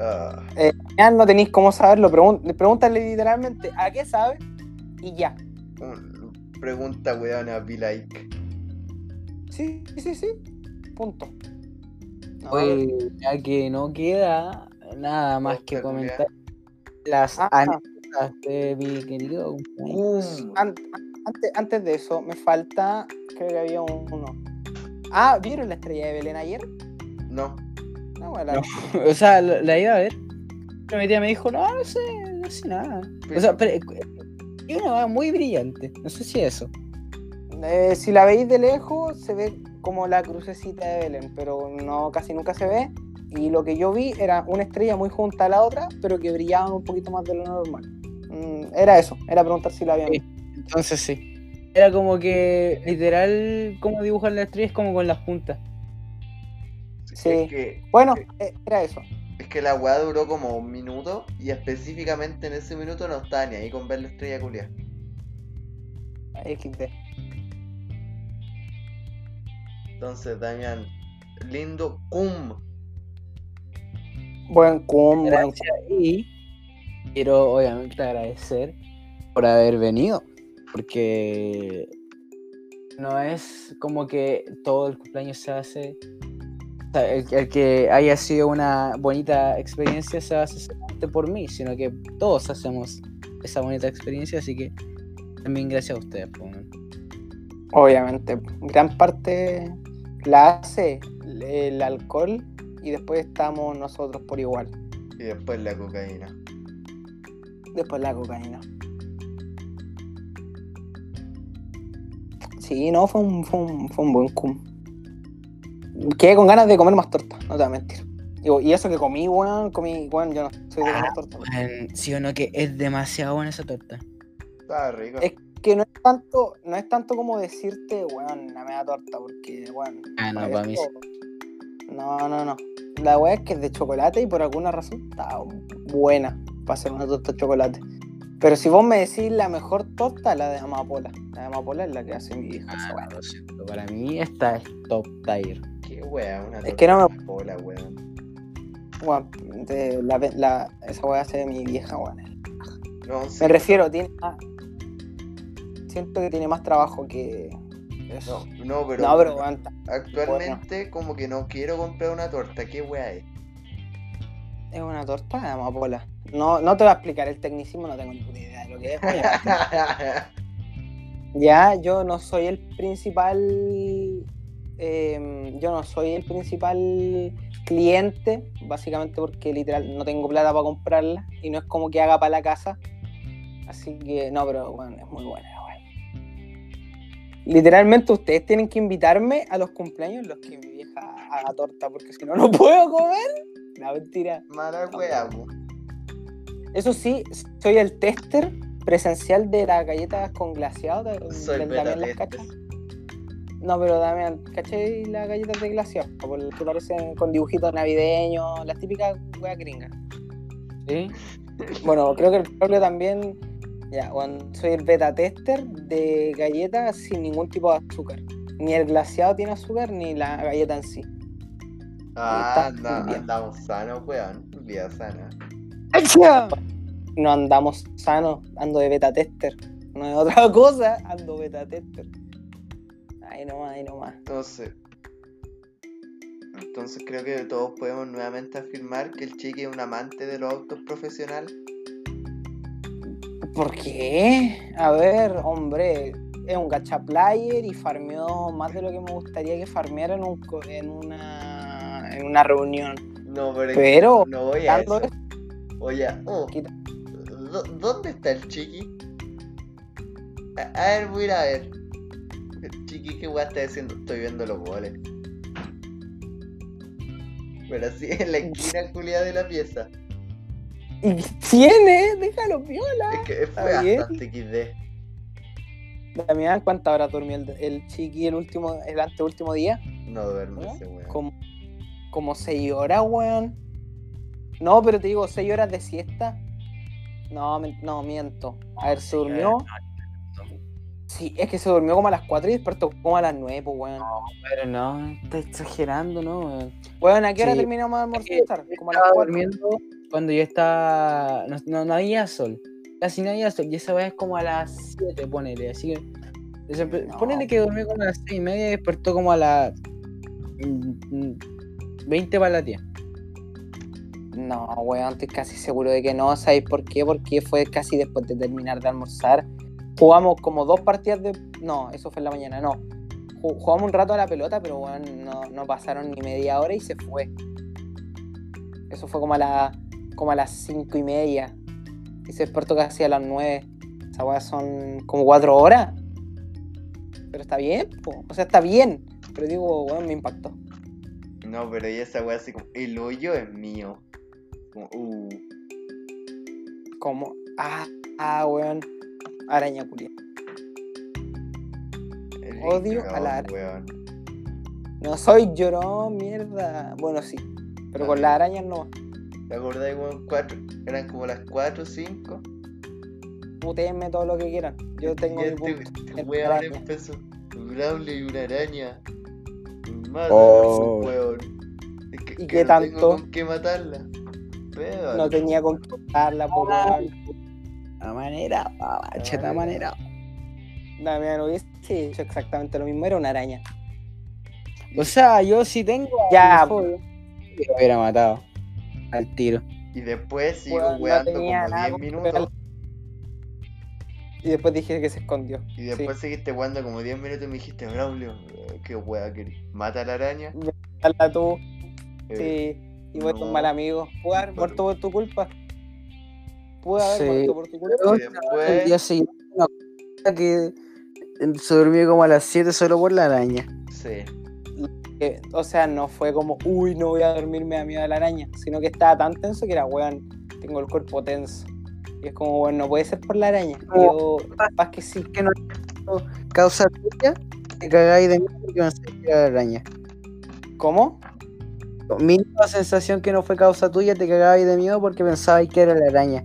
Ah, Ya no tenéis cómo saberlo. pregun- pregúntale literalmente a qué sabe y ya. un- pregunta weona, be like. Sí, sí, sí. Punto. No, Oye, ya que no queda nada más que comentar las Ah. anécdotas de mi querido antes, antes de eso, me falta. Creo que había un- uno. Ah, ¿vieron la estrella de Belén ayer? no. No, bueno, No. O sea, la, iba a ver. Pero mi tía me dijo, no, no sé, no sé nada. O sea, pero es una weá muy brillante. No sé si eso. eh, si la veis de lejos, se ve como la crucecita de Belén, pero no casi nunca se ve. Y lo que yo vi era una estrella muy junta a la otra, pero que brillaban un poquito más de lo normal. Mm, era eso, era preguntar si la habían Sí. visto. Entonces sí. Era como que literal como dibujar la estrella es como con las puntas. Sí. Es que, Bueno, eh, era eso. es que la weá duró como un minuto y específicamente en ese minuto no estaba ni ahí con ver la estrella culia. XD. Entonces, Damián, lindo cum. Buen cum, buen Gracias y quiero obviamente agradecer por haber venido, porque no es como que todo el cumpleaños se hace, el, el que haya sido una bonita experiencia se hace solamente por mí, sino que todos hacemos esa bonita experiencia, así que también gracias a ustedes. Obviamente, gran parte la hace el alcohol y después estamos nosotros por igual. Y después la cocaína. Después la cocaína. Sí, no, fue un, fue un, fue un buen cum. Quedé con ganas de comer más torta, no te voy a mentir. Digo, y eso que comí, weón, comí, weón, yo no soy de comer torta. weón. Man, Sí o no, que es demasiado buena esa torta. Estaba rico. Es que no es tanto, no es tanto como decirte, weón, la media torta, porque, weón. Ah, no, para para mí No, no, no. La weá es que es de chocolate y por alguna razón está buena para hacer una torta de chocolate. Pero si vos me decís la mejor torta, la de amapola. La de amapola es la que hace mi vieja. esa Ah, weá. lo siento, para mí esta es top tier. Qué wea, una Es que no me- torta de weón. La, la- esa weá hace de mi vieja, weón. No, sí, Me refiero, tiene más- Siento que tiene más trabajo que No, eso. no, pero, No, pero ta- actualmente como que no quiero comprar una torta. ¿Qué wea es? es una torta de amapola. No, no te voy a explicar el tecnicismo, no tengo ni puta idea de lo que es. Ya, yo no soy el principal. Em, yo no soy el principal cliente, básicamente porque literal no tengo plata para comprarla y no es como que haga para la casa. Así que no, pero bueno, es muy buena. Literalmente ustedes tienen que invitarme a los cumpleaños los que mi vieja haga torta, porque si no, no puedo comer. La mentira. Mala wea. Eso sí, soy el tester presencial de las galletas con glaseado. de- Soy Damián las cachas. No, pero Damián, ¿cachai las galletas de las que parecen con dibujitos navideños, las típicas weas gringas. ¿Sí? Bueno, creo que el Pablo también. Ya, bueno, soy el beta tester de galletas sin ningún tipo de azúcar. Ni el glaseado tiene azúcar, ni la galleta en sí. Ah, anda- andamos sanos, weón. Vida sana. No andamos sanos, ando de beta tester. No es otra cosa, ando beta tester. Ahí nomás, ahí nomás. Entonces, entonces creo que todos podemos nuevamente afirmar que el chiqui es un amante de los autos profesionales. ¿Por qué? A ver, hombre, es un gacha player y farmeó más de lo que me gustaría que farmeara en, un, en, una, en una reunión. No, pero, Pero, no voy a eso. Oye, oh, Quita. ¿dó- ¿dónde está el chiqui? A, a ver, voy a ir a ver. El chiqui, ¿qué weá está diciendo? Estoy viendo los goles. Pero así en la esquina culiada de la pieza. ¿Y tiene? Déjalo piola. Es que fue Está bien. bastante XD. Damián, ¿cuántas horas durmió el, el chiqui el último, el anteúltimo día? No duerme ese weón. Como, como seis horas, weón. No, pero te digo, seis horas de siesta. No, no, miento. A ver, se durmió. Sí, es que se durmió como a las 4 y despertó como a las 9, pues, weón. Pero no, está exagerando, ¿no? Weón, ¿a qué hora Sí. terminamos de almorzar? Como a las Estaba 4. durmiendo cuando ya estaba. No, no, no había sol. Casi no había sol. Y esa vez es como a las 7, ponele. Así que. No. Ponele que durmió como a las 6 y media y despertó como a las. mm, mm, 20 para la tía. No, weón, estoy casi seguro de que no. ¿Sabéis por qué? Porque fue casi después de terminar de almorzar. Jugamos como dos partidas de. No, eso fue en la mañana, no. Ju- Jugamos un rato a la pelota, pero weón, no, no pasaron ni media hora y se fue. Eso fue como a, la, como a las cinco y media. Y se despertó casi a las nueve. Esa weá son como cuatro horas. Pero está bien, po. o sea, está bien. Pero digo, weón, me impactó. No, pero y esa weá así como, el hoyo es mío. Como, uh, Como, ah, ah, weón. Araña culia. el Odio a la ara- weón. No soy llorón, mierda. Bueno, sí. Pero con Ah, las arañas no. ¿Te acordás, weón? Cuatro, eran como las 4 o 5. Putéenme todo lo que quieran. Yo tengo y mi este, punto. este weón araña. empezó. Braulio y una araña. Mátala, Oh. weón. Es que, ¿Y que qué no tengo tanto? con qué matarla. No tenía con qué usarla, po, weón. La manera, ah, cheta manera. Damián hubiese hecho exactamente lo mismo, era una araña. O sea, yo sí tengo. a Ya, que lo hubiera matado. Al tiro. Y después sigo Weón, no weando como nada 10 con minutos. Y después dije que se escondió. Y después seguiste weando como 10 minutos y me dijiste, Braulio, eh, qué wea querés. Mata a la araña. Hazla tú, Eh, sí. Y vos no. un mal amigo. Pero- muerto por tu culpa. Pude haber Sí. muerto por tu culpa. El día siguiente, una cosa que se durmió como a las 7 solo por la araña. sí. Que, o sea, no fue como, uy, no voy a dormirme a miedo de la araña, sino que estaba tan tenso que era, weón, tengo el cuerpo tenso. Y es como, bueno, no puede ser por la araña. Y yo, capaz que sí. Que no causa tuya, te cagáis de miedo porque que era la araña. ¿Cómo? Mínima sensación que no fue causa tuya, te cagabais de miedo porque pensabais que era la araña.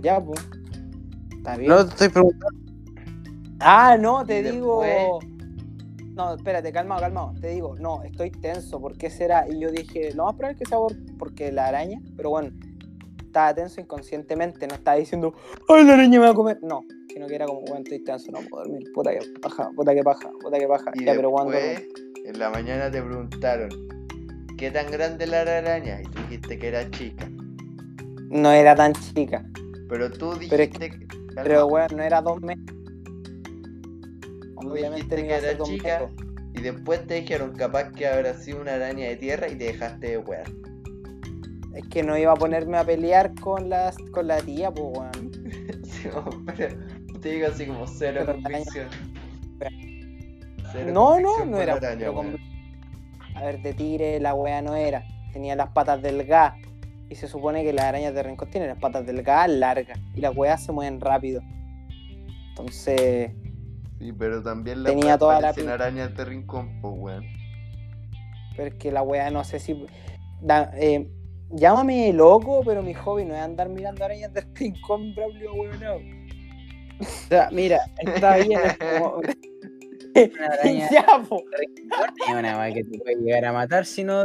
Ya, pues. Está bien. No te estoy preguntando. Ah, no, te digo. después- No, espérate, calmado, calmado. Te digo, no, estoy tenso. ¿Por qué será? Y yo dije, lo más probable es que sea por, porque la araña, pero bueno, estaba tenso inconscientemente. No estaba diciendo, ¡ay, la araña me va a comer! No, sino que era como, bueno, estoy tenso, no puedo dormir. Puta que paja, puta que paja, puta que paja. Y Ya, pero cuando. en la mañana te preguntaron, ¿qué tan grande era la araña? Y tú dijiste que era chica. No era tan chica. Pero tú Pero dijiste que... Pero bueno, no era dos metros. tú Obviamente dijiste que era chica metros. y después te dijeron capaz que habrá sido una araña de tierra y te dejaste de wear. Es que no iba a ponerme a pelear con, las, con la tía, pues, weón. Sí, pero te digo así como cero Pero convicción. Cero No, no, no era. araña, pero con- weón. A ver, de tigre la wea no era. Tenía las patas delgadas. Y se supone que las arañas de rincón tienen las patas delgadas largas. Y las weas se mueven rápido. Entonces, Sí, pero también la Tenía toda la arañas de rincón, pues weón. pero es que la wea no sé si. da- eh, llámame loco, pero mi hobby no es andar mirando arañas de rincón, Braulio, weón. no. O sea, mira, está bien, es como una araña ya, po. es una weá que te puede llegar a matar si no,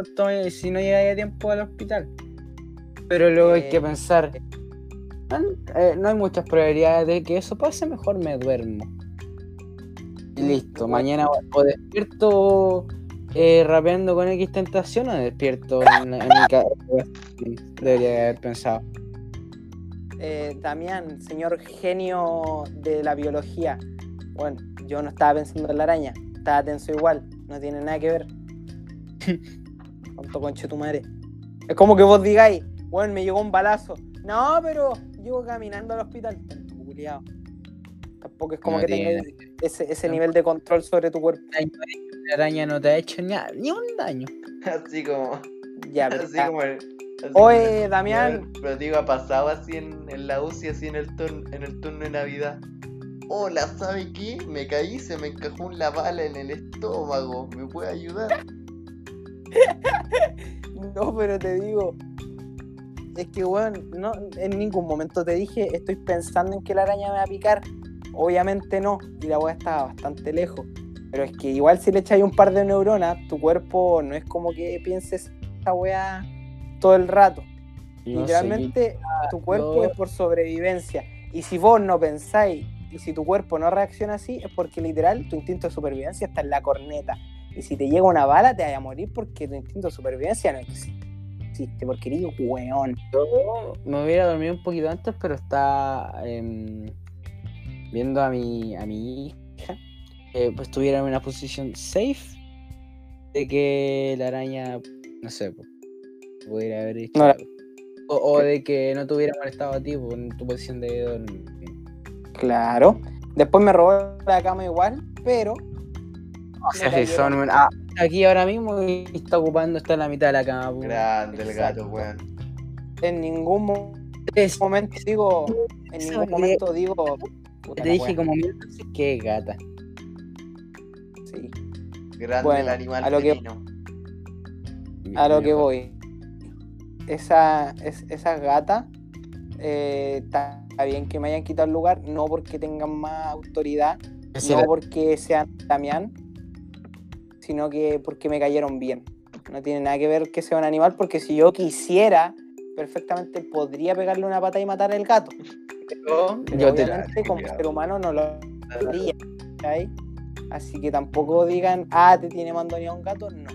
si no llegas a tiempo al hospital. Pero luego hay que Eh, pensar, "Ah, eh, no hay muchas probabilidades de que eso pase, mejor me duermo. Y listo, mañana o despierto eh, rapeando con X tentación o despierto en, en mi casa. Debería haber pensado. Eh, Damián, señor genio de la biología. Bueno, yo no estaba pensando en la araña, estaba tenso igual, no tiene nada que ver. Tonto conche tu madre. Es como que vos digáis, bueno, me llegó un balazo. No, pero llego caminando al hospital. Culiao. Tampoco es como No que tengas ese, ese nivel de control sobre tu cuerpo. La araña no te ha hecho ni, ni un daño. Así como. Ya, pero Así como el. así Oye, como el- Damián. Pero digo, ha pasado así en, en la UCI, así en el, turn- en el turno de Navidad. Hola, ¿sabe qué? Me caí, se me encajó una bala en el estómago. ¿Me puede ayudar? No, pero te digo. Es que, weón, no, en ningún momento te dije, estoy pensando en que la araña me va a picar. Obviamente no, y la weá estaba bastante lejos. Pero es que igual si le echáis un par de neuronas, tu cuerpo no es como que pienses esa weá todo el rato. No Literalmente, tu cuerpo yo- es por sobrevivencia. Y si vos no pensáis, y si tu cuerpo no reacciona así, es porque literal tu instinto de supervivencia está en la corneta. Y si te llega una bala, te vas a morir porque tu instinto de supervivencia no existe. Porque eres weón. Yo me hubiera dormido un poquito antes, pero está em, viendo a mi, a mi hija que pues, estuviera en una posición safe de que la araña, no sé, pues, pudiera haber hecho No la- algo. o, o de que no te hubiera molestado a ti pues, en tu posición de dormir. Claro. Después me robó la cama igual, pero O sea, Me si son un- ah, aquí ahora mismo y está ocupando, está en la mitad de la cama. Grande el gato, weón. en ningún momento digo, en ningún momento digo. puta te dije como mil veces que gata. Sí. Grande Bueno, el animal a lo que-. A lo que voy. Esa, es, esa gata, eh, está bien que me hayan quitado el lugar, no porque tengan más autoridad, no la- porque sean Damián, sino que porque me cayeron bien. No tiene nada que ver que sea un animal, porque si yo quisiera perfectamente podría pegarle una pata y matar al gato. Pero yo te obviamente como ser humano no lo haría. Así que tampoco digan, ah, te tiene mandoneado un gato, no.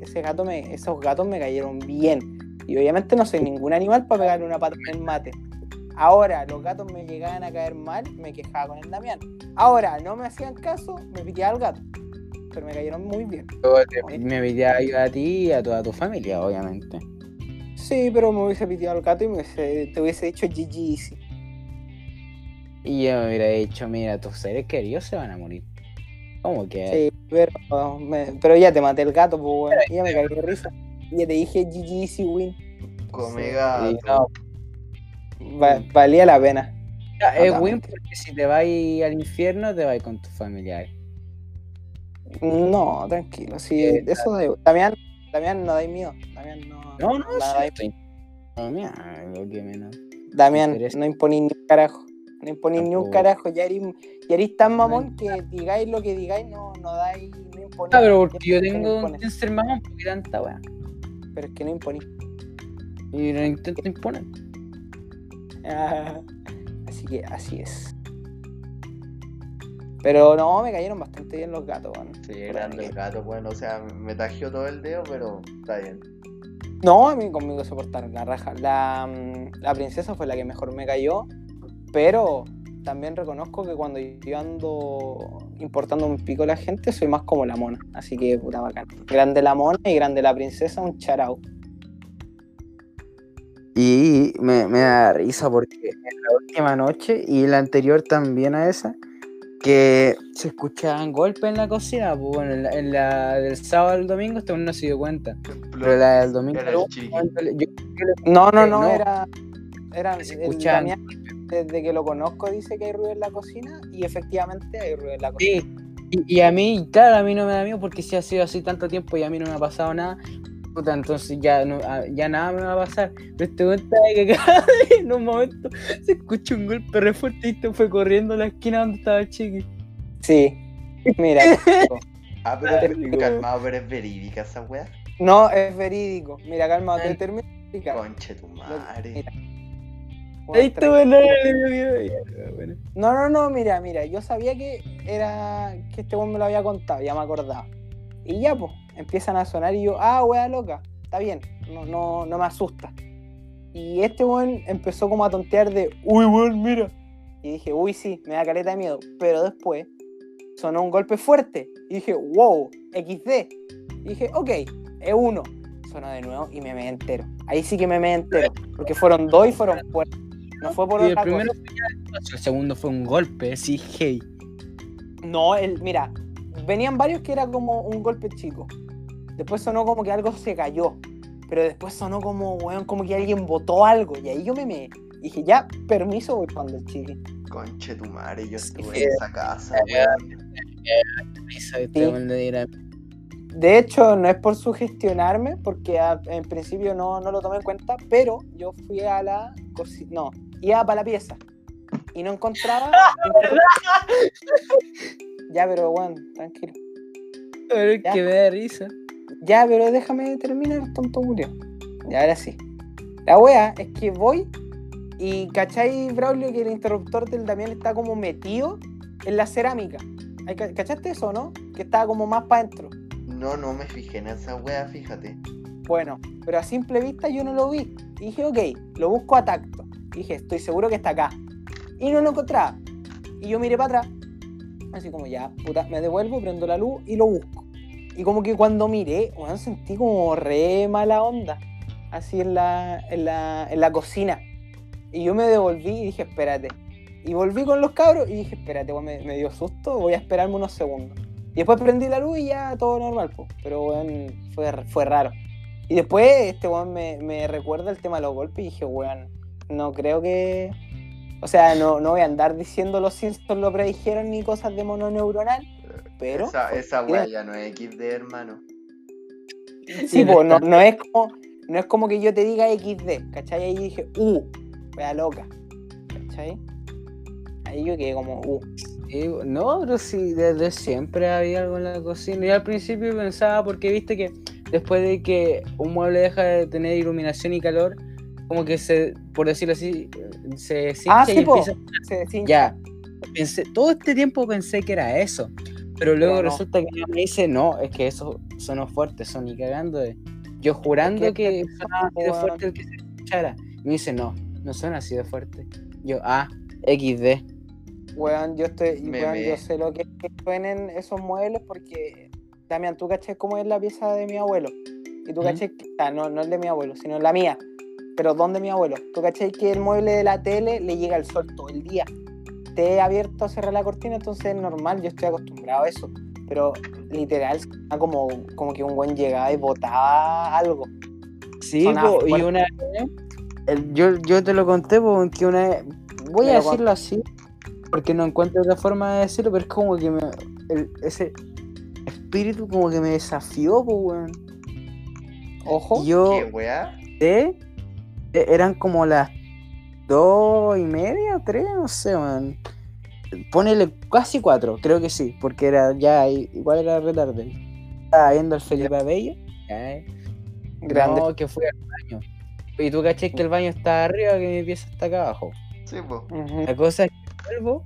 Ese gato me, esos gatos me cayeron bien. Y obviamente no soy ningún animal para pegarle una pata en el mate. Ahora, los gatos me llegaban a caer mal, me quejaba con el Damián. Ahora, no me hacían caso, me piteaba al gato. Pero me cayeron muy bien. te- me pediría ayuda a ti y a toda tu familia, obviamente. Sí, pero me hubiese piteado al gato y me hubiese- te hubiese dicho GG easy. Y yo me hubiera dicho, mira, tus seres queridos se van a morir. ¿Cómo que? Sí, pero, me- pero ya te maté el gato, pues bueno, ya me caí de risa. Ya te dije GG easy win. Come Sí, gato. no, Va- valía la pena. Ya, es win porque si te vas al infierno, te vas con tus familiares. No, tranquilo, sí, Eh, eso da Damián, Damián no dais miedo. Damián no. No, no, sí, estoy- No, lo que menos. Damián, no imponís ni un carajo. No imponís ni un carajo. Ya eres, ya eres tan mamón que digáis lo que digáis, no, no dais, no imponís. Ah, pero porque yo No tengo impones. un ser mamón, porque tanta weá. Pero es que no imponís. Y lo intento imponer. Ah, así que así es. Pero no, me cayeron bastante bien los gatos, weón. Sí, grande el gato, bueno, o sea, me tajió todo el dedo, pero está bien. No, a mí conmigo se portaron la raja. La, mm, la princesa fue la que mejor me cayó, pero también reconozco que cuando yo ando importando un pico a la gente, soy más como la mona. Así que puta bacán. Grande la mona y grande la princesa, un charao. Y me, me da risa porque en la última noche y la anterior también a esa, que se escuchaban golpes en la cocina, pues bueno, en la, en la del sábado al domingo este uno no se dio cuenta. Pero la del domingo, Era el chiqui. yo- No, no, no, no. era. Era Se desde que lo conozco, dice que hay ruido en la cocina y efectivamente hay ruido en la cocina. Sí, y, y a mí, claro, a mí no me da miedo porque si ha sido así tanto tiempo y a mí no me ha pasado nada, puta, entonces ya, no, a- ya nada me va a pasar. Pero este cuenta de que cada vez en un momento se escucha un golpe re fuerte y te fue corriendo a la esquina donde estaba el chiqui. Sí. Mira, Ah, pero Típico. calmado, pero es verídica esa weá. no es verídico. Mira, calma, te termino. Conche tu madre. Ahí. No, no, no, mira, mira, yo sabía que era que este weón me lo había contado, ya me acordaba. Y ya, pues, empiezan a sonar y yo, ah, wea loca, está bien, no, no, no me asusta. Y este weón empezó como a tontear de, uy, weón, mira. Y dije, uy, sí, me da caleta de miedo. Pero después sonó un golpe fuerte. Y dije, wow, XD. Y dije, ok, es uno. Sonó de nuevo y me me entero. Ahí sí que me me entero. Porque fueron dos y fueron fuertes. No fue por Y el otra primero cosa. fue el segundo fue un golpe, sí, hey. No, el, mira, venían varios que era como un golpe chico. Después sonó como que algo se cayó. Pero después sonó como, weón, como que alguien botó algo. Y ahí yo me me dije, ya, permiso, voy cuando el chiqui. Conche tu madre, yo estuve Sí. en esa casa, weón. Weón diera- De hecho, no es por sugestionarme, porque a- en principio no, no lo tomé en cuenta, pero yo fui a la cocina, no, iba para la pieza y no encontraba. ya, pero bueno, tranquilo. Pero que me da risa. Ya, pero déjame terminar, tonto murió. Ya, ahora sí. La wea es que voy y ¿cachai, Braulio, que el interruptor del Damián está como metido en la cerámica? ¿Cachaste eso, no? Que estaba como más para adentro. No, no me fijé en esa weá, fíjate. Bueno, pero a simple vista yo no lo vi. Y dije, ok, lo busco a tacto. Y dije, estoy seguro que está acá. Y no lo encontraba. Y yo miré para atrás. Así como ya, puta, me devuelvo, prendo la luz y lo busco. Y como que cuando miré, bueno, sentí como re mala onda. Así en la, en la, en la cocina. Y yo me devolví y dije, espérate. Y volví con los cabros y dije, espérate, weón, me, dio susto, voy a esperarme unos segundos. Y después prendí la luz y ya todo normal, po. pero weón, fue, fue raro. Y después este weón me, me recuerda el tema de los golpes y dije, weón, no creo que... O sea, no, no voy a andar diciendo los Simpsons lo predijeron ni cosas de mono neuronal, pero... Esa, esa weá ya no es XD, hermano. Sí, pues no, no es como no es como que yo te diga XD, ¿cachai? Ahí dije, uh, wea loca, ¿cachai? Ahí yo quedé como, uh. No, pero sí, desde siempre había algo en la cocina. Yo al principio pensaba, porque viste que después de que un mueble deja de tener iluminación y calor, como que se, por decirlo así, se Ah, sí, y po. empieza Se. Ya, pensé, todo este tiempo pensé que era eso, pero luego Pero no. resulta que ella me dice, no, es que eso sonó fuerte, son ni cagando de... Yo jurando Es que, que sonaba así de weón. fuerte el que se escuchara. Y me dice, no, no suena así de fuerte. Yo, ah, XD. Weón, yo estoy, Me- weón, yo sé lo que es que suenen esos muebles porque, Damián, tú caché cómo es la pieza de mi abuelo. Y tú ¿Mm? caché, que- ah, no, no el de mi abuelo, sino la mía. Pero ¿dónde mi abuelo? Tú caché que el mueble de la tele le llega el sol todo el día. He abierto a cerrar la cortina, entonces es normal, yo estoy acostumbrado a eso. Pero literal, sonaba como, como que un buen llegaba y botaba algo. Sí, Sonaba po, y una el- yo, yo te lo conté porque una voy a decirlo así, porque no encuentro otra forma de decirlo, pero es como que me, el- ese espíritu como que me desafió, pues, weón. Ojo. Yo ¿Qué weá? e- eran como las dos y media, tres, no sé, man. Ponele casi cuatro, creo que sí, porque era ya, igual era retarde. Estaba viendo al Felipe Abello. eh. Grande. No, que fui al baño. Y tú caché que el baño está arriba, que mi pieza está acá abajo. Sí, po. Ujú. La cosa es que vuelvo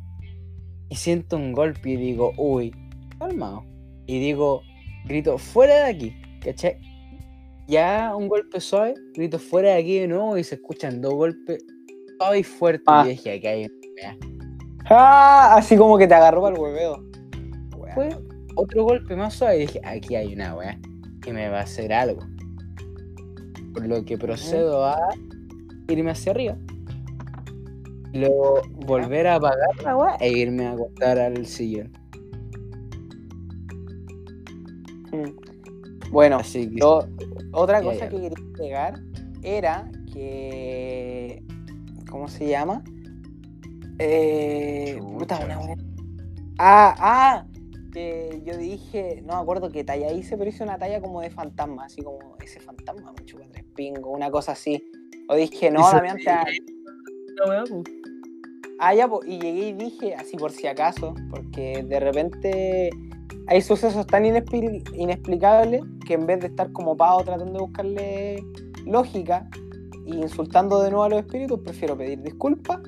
y siento un golpe y digo, uy, calmado. Y digo, grito, fuera de aquí, ¿cachai? Ya un golpe suave, grito fuera de aquí de nuevo y se escuchan dos golpes suaves y fuertes. Ah. Y dije, aquí hay una weá". Ah, así como que te agarró para el hueveo. Fue otro golpe más suave y dije, aquí hay una weá que me va a hacer algo. Por lo que procedo a irme hacia arriba. Luego volver a apagar la weá e irme a acostar al sillón. Mm. Bueno, Así que yo- otra cosa ya. que quería pegar era que. ¿Cómo se llama? Eh, puta, una wea- Ah, ah, que yo dije, no me acuerdo qué talla hice, pero hice una talla como de fantasma, así como ese fantasma, mucho tres pingo, una cosa así. O dije, no, Damián, te-. Ah, ya, po, y llegué y dije, así por si acaso, porque de repente hay sucesos tan inexpli- inexplicables que en vez de estar como pavo tratando de buscarle lógica y insultando de nuevo a los espíritus, prefiero pedir disculpas.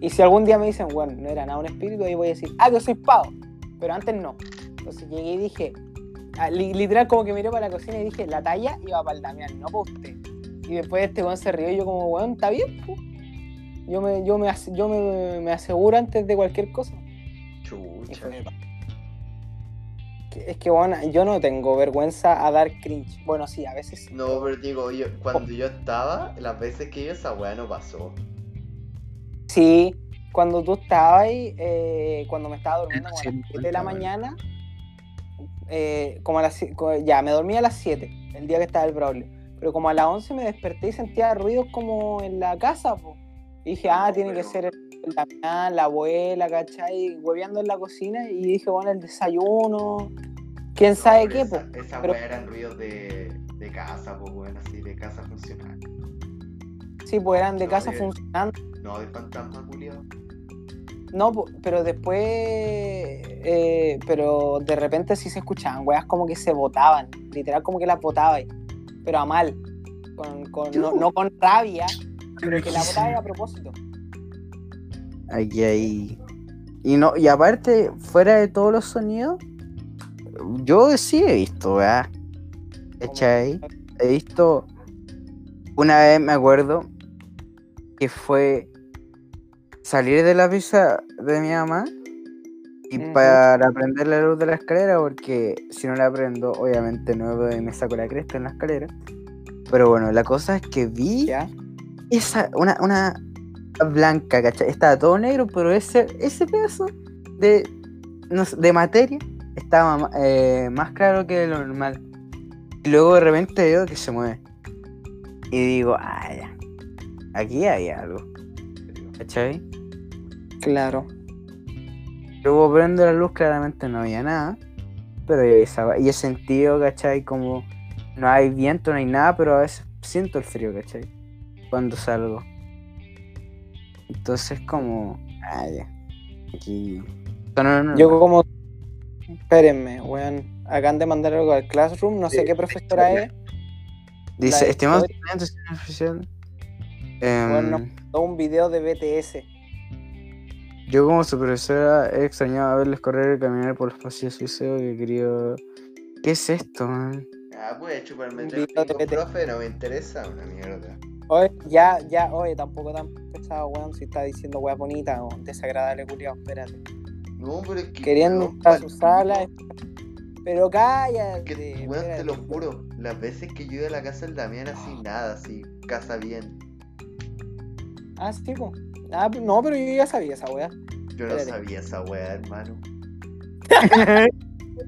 Y si algún día me dicen, bueno, no era nada un espíritu, ahí voy a decir, ah, que soy pavo. Pero antes no. Entonces llegué y dije, ah, li- literal como que miré para la cocina y dije, la talla iba para el Damián, no para usted. Y después este weón se rió y yo como, weón, está bien. Yo me, yo me, yo me, me aseguro antes de cualquier cosa. Y Chucha. fue, Que- Es que, bueno, yo no tengo vergüenza a dar cringe. Bueno, sí, a veces sí. No, pero digo, yo, cuando yo estaba, las veces que yo esa weá no pasó. Sí, cuando tú estabas ahí, eh, cuando me estaba durmiendo como a las 7 de la mañana, eh, como a las ya, me dormí a las 7, el día que estaba el Braulio. Pero como a las 11 me desperté y sentía ruidos como en la casa, po. Y dije, ah, No, tiene que ser el Damián, la abuela, ¿cachai? Hueveando en la cocina y dije, bueno, el desayuno, quién sabe qué, pero po. Esa, esa Pero- weá eran ruidos de, de casa, pues bueno, así, de casa funcional. Sí, pues eran de No, casa bien. funcionando. No de fantasma culiado. No, pero después, eh, pero de repente sí se escuchaban, weas como que se botaban, literal como que las botaba, pero a mal, con, con- no, no con rabia, Pero que la botaba a propósito. Aquí hay. Y no, y aparte, fuera de todos los sonidos, yo sí he visto, ¿verdad? ¿Cachai? He visto. Una vez me acuerdo que fue salir de la pieza de mi mamá y para prender la luz de la escalera, porque si no la prendo, obviamente no me saco la cresta en la escalera. Pero bueno, la cosa es que vi ¿Ya? esa, una, una blanca, ¿cachai? Estaba todo negro, pero ese, ese pedazo de, no sé, de materia estaba eh, más claro que lo normal. Y luego de repente veo que se mueve. Y digo, ah, ya. Aquí hay algo, ¿cachai? Claro. Luego prendo la luz, claramente no había nada. Pero yo esa- y he sentido, ¿cachai? Como no hay viento, no hay nada, pero a veces siento el frío, ¿cachai? Cuando salgo. Entonces como, ah, ya. Aquí. No, no, no, Yo no. como, espérenme, weón, acaban de mandar algo al Classroom, no sé qué profesora es. Dice, estudiantes, señor oficial. Em, Bueno, todo un video de BTS. Yo como su profesora he extrañado verles correr y caminar por los pasillos suizos que querido... ¿Qué es esto, man? Ah, puede chuparme PT. profe, no me interesa una mierda. Oye, ya, ya, oye, tampoco tan weón, si está diciendo weá bonita o desagradable, culiao, espérate. No, pero es que. Queriendo weón, entrar a pal su sala, pico. pero cállate. Que, weón, te lo juro. Las veces que yo iba a la casa del Damián así, nada, así, casa bien. Ah, sí, po. Ah, no, pero yo ya sabía esa weá. Yo no sabía esa weá, hermano. O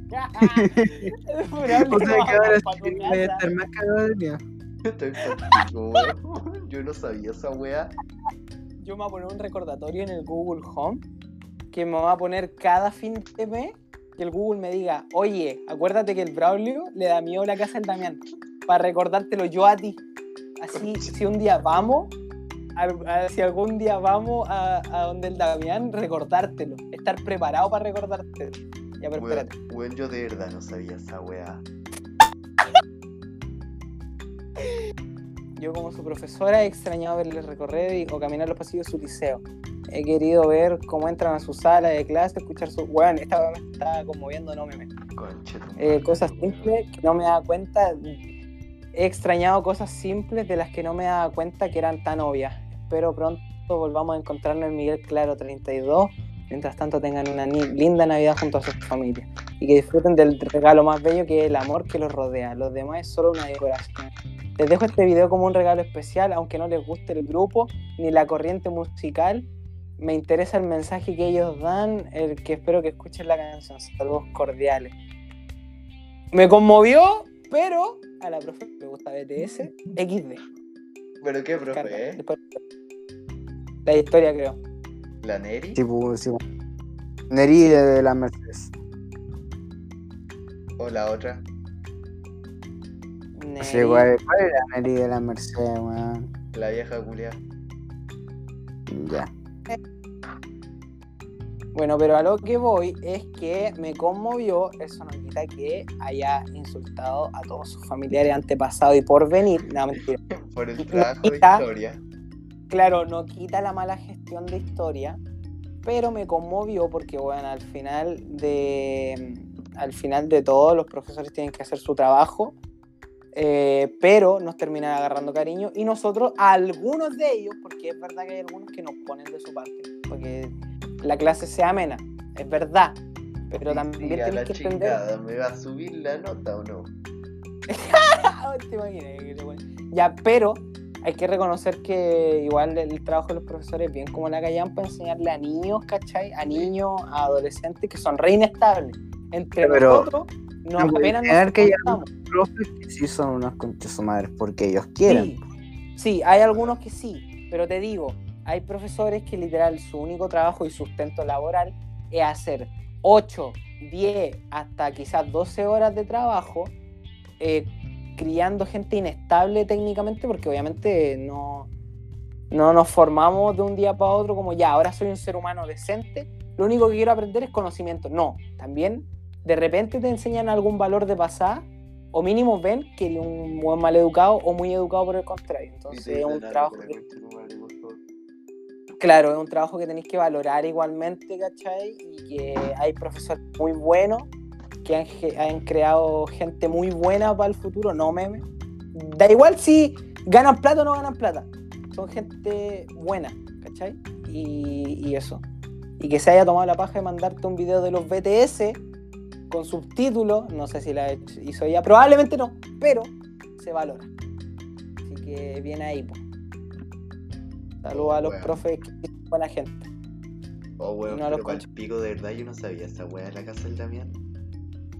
sea que ahora sí voy a estar más cagado de. Estoy contigo, weón. Yo no sabía esa weá. Yo me voy a poner un recordatorio en el Google Home que me va a poner cada fin de mes que el Google me diga, oye, acuérdate que el Braulio le da miedo a la casa del Damián, para recordártelo yo a ti. Así, si un día vamos, al- a- si algún día vamos a, a donde el Damián, recordártelo, estar preparado para recordártelo. Ya, pero espérate. weón, yo de verdad no sabía esa weá. Yo como su profesora he extrañado verle recorrer y- o caminar los pasillos de su liceo. He querido ver cómo entran a su sala de clase, escuchar su... Weón, esta me está conmoviendo, no. Concha tu Eh, cosas simples que no me daba cuenta. He extrañado cosas simples de las que no me daba cuenta que eran tan obvias. Espero pronto volvamos a encontrarnos en Miguel Claro 32. Mientras tanto tengan una linda Navidad junto a sus familias. Y que disfruten del regalo más bello que es el amor que los rodea. Los demás es solo una decoración. Les dejo este video como un regalo especial, aunque no les guste el grupo ni la corriente musical. Me interesa el mensaje que ellos dan, el que espero que escuchen la canción. Saludos cordiales. Me conmovió, pero a la profe le gusta BTS, XD. ¿Pero qué, profe, eh? La historia, creo. ¿La Neri? Sí, pues, sí, pues. Neri de, de la Mercedes. ¿O la otra? Sí, Neri. ¿cuál, cuál era Neri de la Mercedes, weón? La vieja culia. Ya. Bueno, pero a lo que voy es que me conmovió, eso no quita que haya insultado a todos sus familiares antepasados y por venir. No, mentira. Por el trabajo de Quita. historia. Claro, no quita la mala gestión de historia, pero me conmovió porque, bueno, al final de, al final de todo, los profesores tienen que hacer su trabajo, eh, pero nos terminan agarrando cariño y nosotros, a algunos de ellos, porque es verdad que hay algunos que nos ponen de su parte, porque la clase sea amena, es verdad, pero también Y a la tienes que entender... chingada, ¿me va a subir la nota o no? ¿Te imaginas? Ya, pero hay que reconocer que igual el trabajo de los profesores, bien como la callan, para enseñarle a niños, ¿cachai? A niños, a adolescentes que son re inestables. Entre Pero nosotros, nos no apenas nos que hay. Profes que sí son unos conchas su madres porque ellos quieren. Sí, sí, hay algunos que sí, pero te digo, hay profesores que literal su único trabajo y sustento laboral es hacer 8, 10, hasta quizás 12 horas de trabajo eh, criando gente inestable técnicamente porque obviamente no, no nos formamos de un día para otro como ya, ahora soy un ser humano decente, lo único que quiero aprender es conocimiento. No, también de repente te enseñan algún valor de pasada o mínimo ven que un buen mal educado o muy educado por el contrario. Entonces es un trabajo que, claro, es un trabajo que tenéis que valorar igualmente, ¿cachai? Y que hay profesores muy buenos que han, creado gente muy buena para el futuro, no memes. Da igual si ganan plata o no ganan plata. Son gente buena, ¿cachai? Y, y eso. Y que se haya tomado la paja de mandarte un video de los BTS con subtítulos, no sé si la hizo ella, probablemente no, pero se valora. Así que viene ahí. po. Saludos a los Bueno. profes que buena gente. Oh, weón, No los pero el pico de verdad yo no sabía esa weá de la casa del Damián.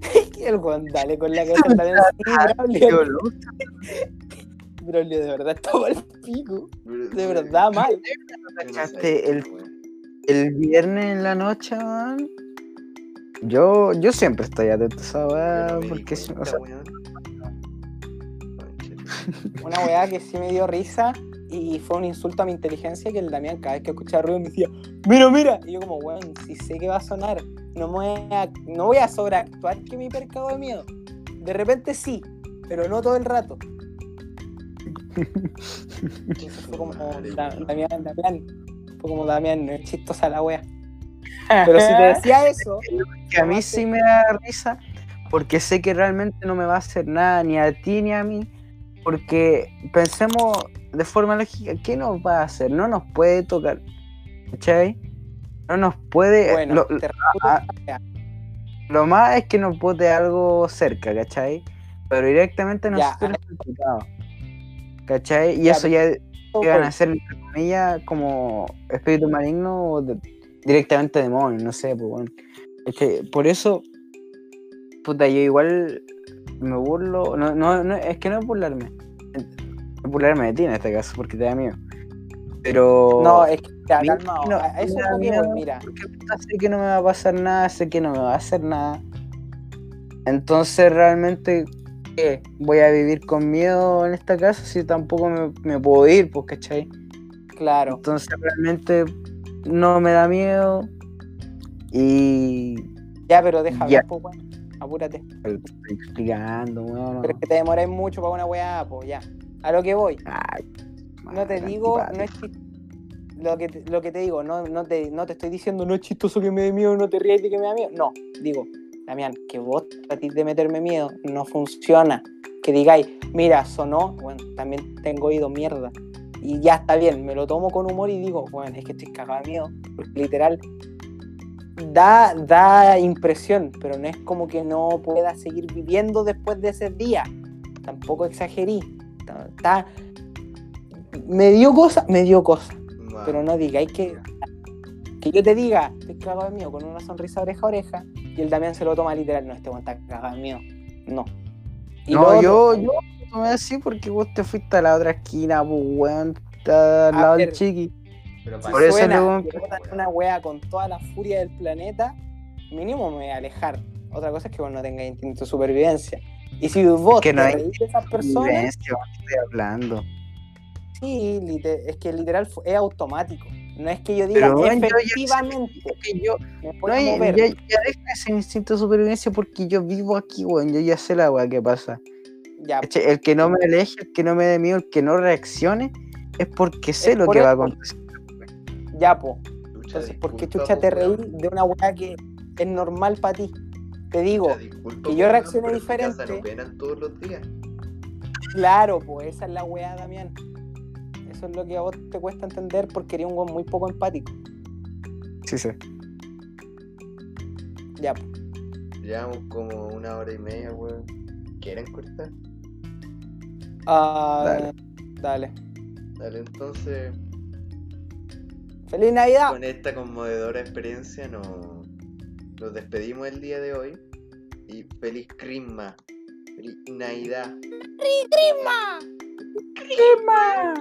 Y el weón, dale con la cabeza también así, Braulio. Braulio, de verdad estaba al pico. De verdad, mal. No ¿Cachaste sabía el-. El viernes en la noche, man. Yo, yo siempre estoy atento a esa weá. no porque, si- o cuenta, sea. Una weá que sí me dio risa y fue un insulto a mi inteligencia que el Damián cada vez que escuchaba ruido me decía, mira, mira. Y yo como, weón, si sé que va a sonar, no, me voy a, no voy a sobreactuar que me percago de miedo. De repente sí, pero no todo el rato. Eso fue como. Damián, Damián. Fue como Damián, no es chistosa la wea. Pero si te decía eso, que a mí sí me da risa porque sé que realmente no me va a hacer nada ni a ti ni a mí. Porque pensemos de forma lógica, ¿qué nos va a hacer? No nos puede tocar. ¿Cachai? No nos puede. bueno, lo, te ah, lo más es que nos bote algo cerca, ¿cachai? Pero directamente Ya, nosotros complicado. ¿Cachai? Y Ya, eso ya llegan a ser, entre comillas, como espíritu maligno o de- directamente demonios, no sé, pues bueno. Es que por eso, puta, yo igual me burlo, no, no, no, es que no es burlarme, es burlarme de ti en este caso, porque te da miedo. Pero... No, es que ya, calmado. no, a- eso me es da lo que voy, miedo. mira. sé que no me va a pasar nada, sé que no me va a hacer nada. Entonces realmente, ¿qué? Voy a vivir con miedo en esta casa si tampoco me, me puedo ir, pues, ¿cachai? Claro. Entonces realmente no me da miedo y Ya, pero deja Ya. hablar, pues, weón. Apúrate. te estoy explicando, weón. Pero es que te demoráis mucho para una weá, pues ya. A lo que voy. Ay, No te digo, no es lo que te, lo que te digo, no, no, te, no te estoy diciendo no es chistoso que me dé miedo, no te rías de que me da miedo. No, digo, Damián, que vos tratís de meterme miedo, no funciona. Que digáis, mira, sonó, bueno, también tengo oído mierda. Y ya está bien, me lo tomo con humor y digo, bueno, es que estoy cagado de miedo. Porque literal, da, da impresión, pero no es como que no pueda seguir viviendo después de ese día. Tampoco exagerí. Está, está- me dio cosa, me dio cosa. Pero no digáis que, que yo te diga, estoy cagado de miedo con una sonrisa oreja a oreja y el Damián se lo toma literal, no, este está cagado de miedo. No. Y No, otro, yo, yo lo tomé así porque vos te fuiste a la otra esquina, pues, weón. Al lado del chiqui. pero si por eso botan una wea con toda la furia del planeta, mínimo me voy a alejar. Otra cosa es que vos no tengas instinto de supervivencia. Y si vos que no te hay reís de esas personas, Vivencia, weón, estoy hablando. sí, es que literal es automático. No es que yo diga Pero, weón, yo ya sé efectivamente Que yo, me no hay, ya, ya deja ese instinto de supervivencia porque yo vivo aquí, weón. Yo ya sé la weá que pasa. Ya. El que no me aleje, el que no me dé miedo, el que no reaccione, es porque sé Es lo por que va a acontecer. ya, po. Entonces, ¿por qué chucha te reí de una weá que es normal para ti? Te digo, que yo casa diferente. no penan todos los días. claro, pues esa es la weá, Damián. Eso es lo que a vos te cuesta entender porque eres un weón muy poco empático. Sí, sí. Ya, po. Llevamos como una hora y media, weón. ¿Quieren cortar? Ah, Dale. dale. Dale, entonces, ¡Feliz Navidad! con esta conmovedora experiencia nos, nos despedimos el día de hoy y feliz Crisma. Feliz Navidad. ¡Crisma! ¡Crisma!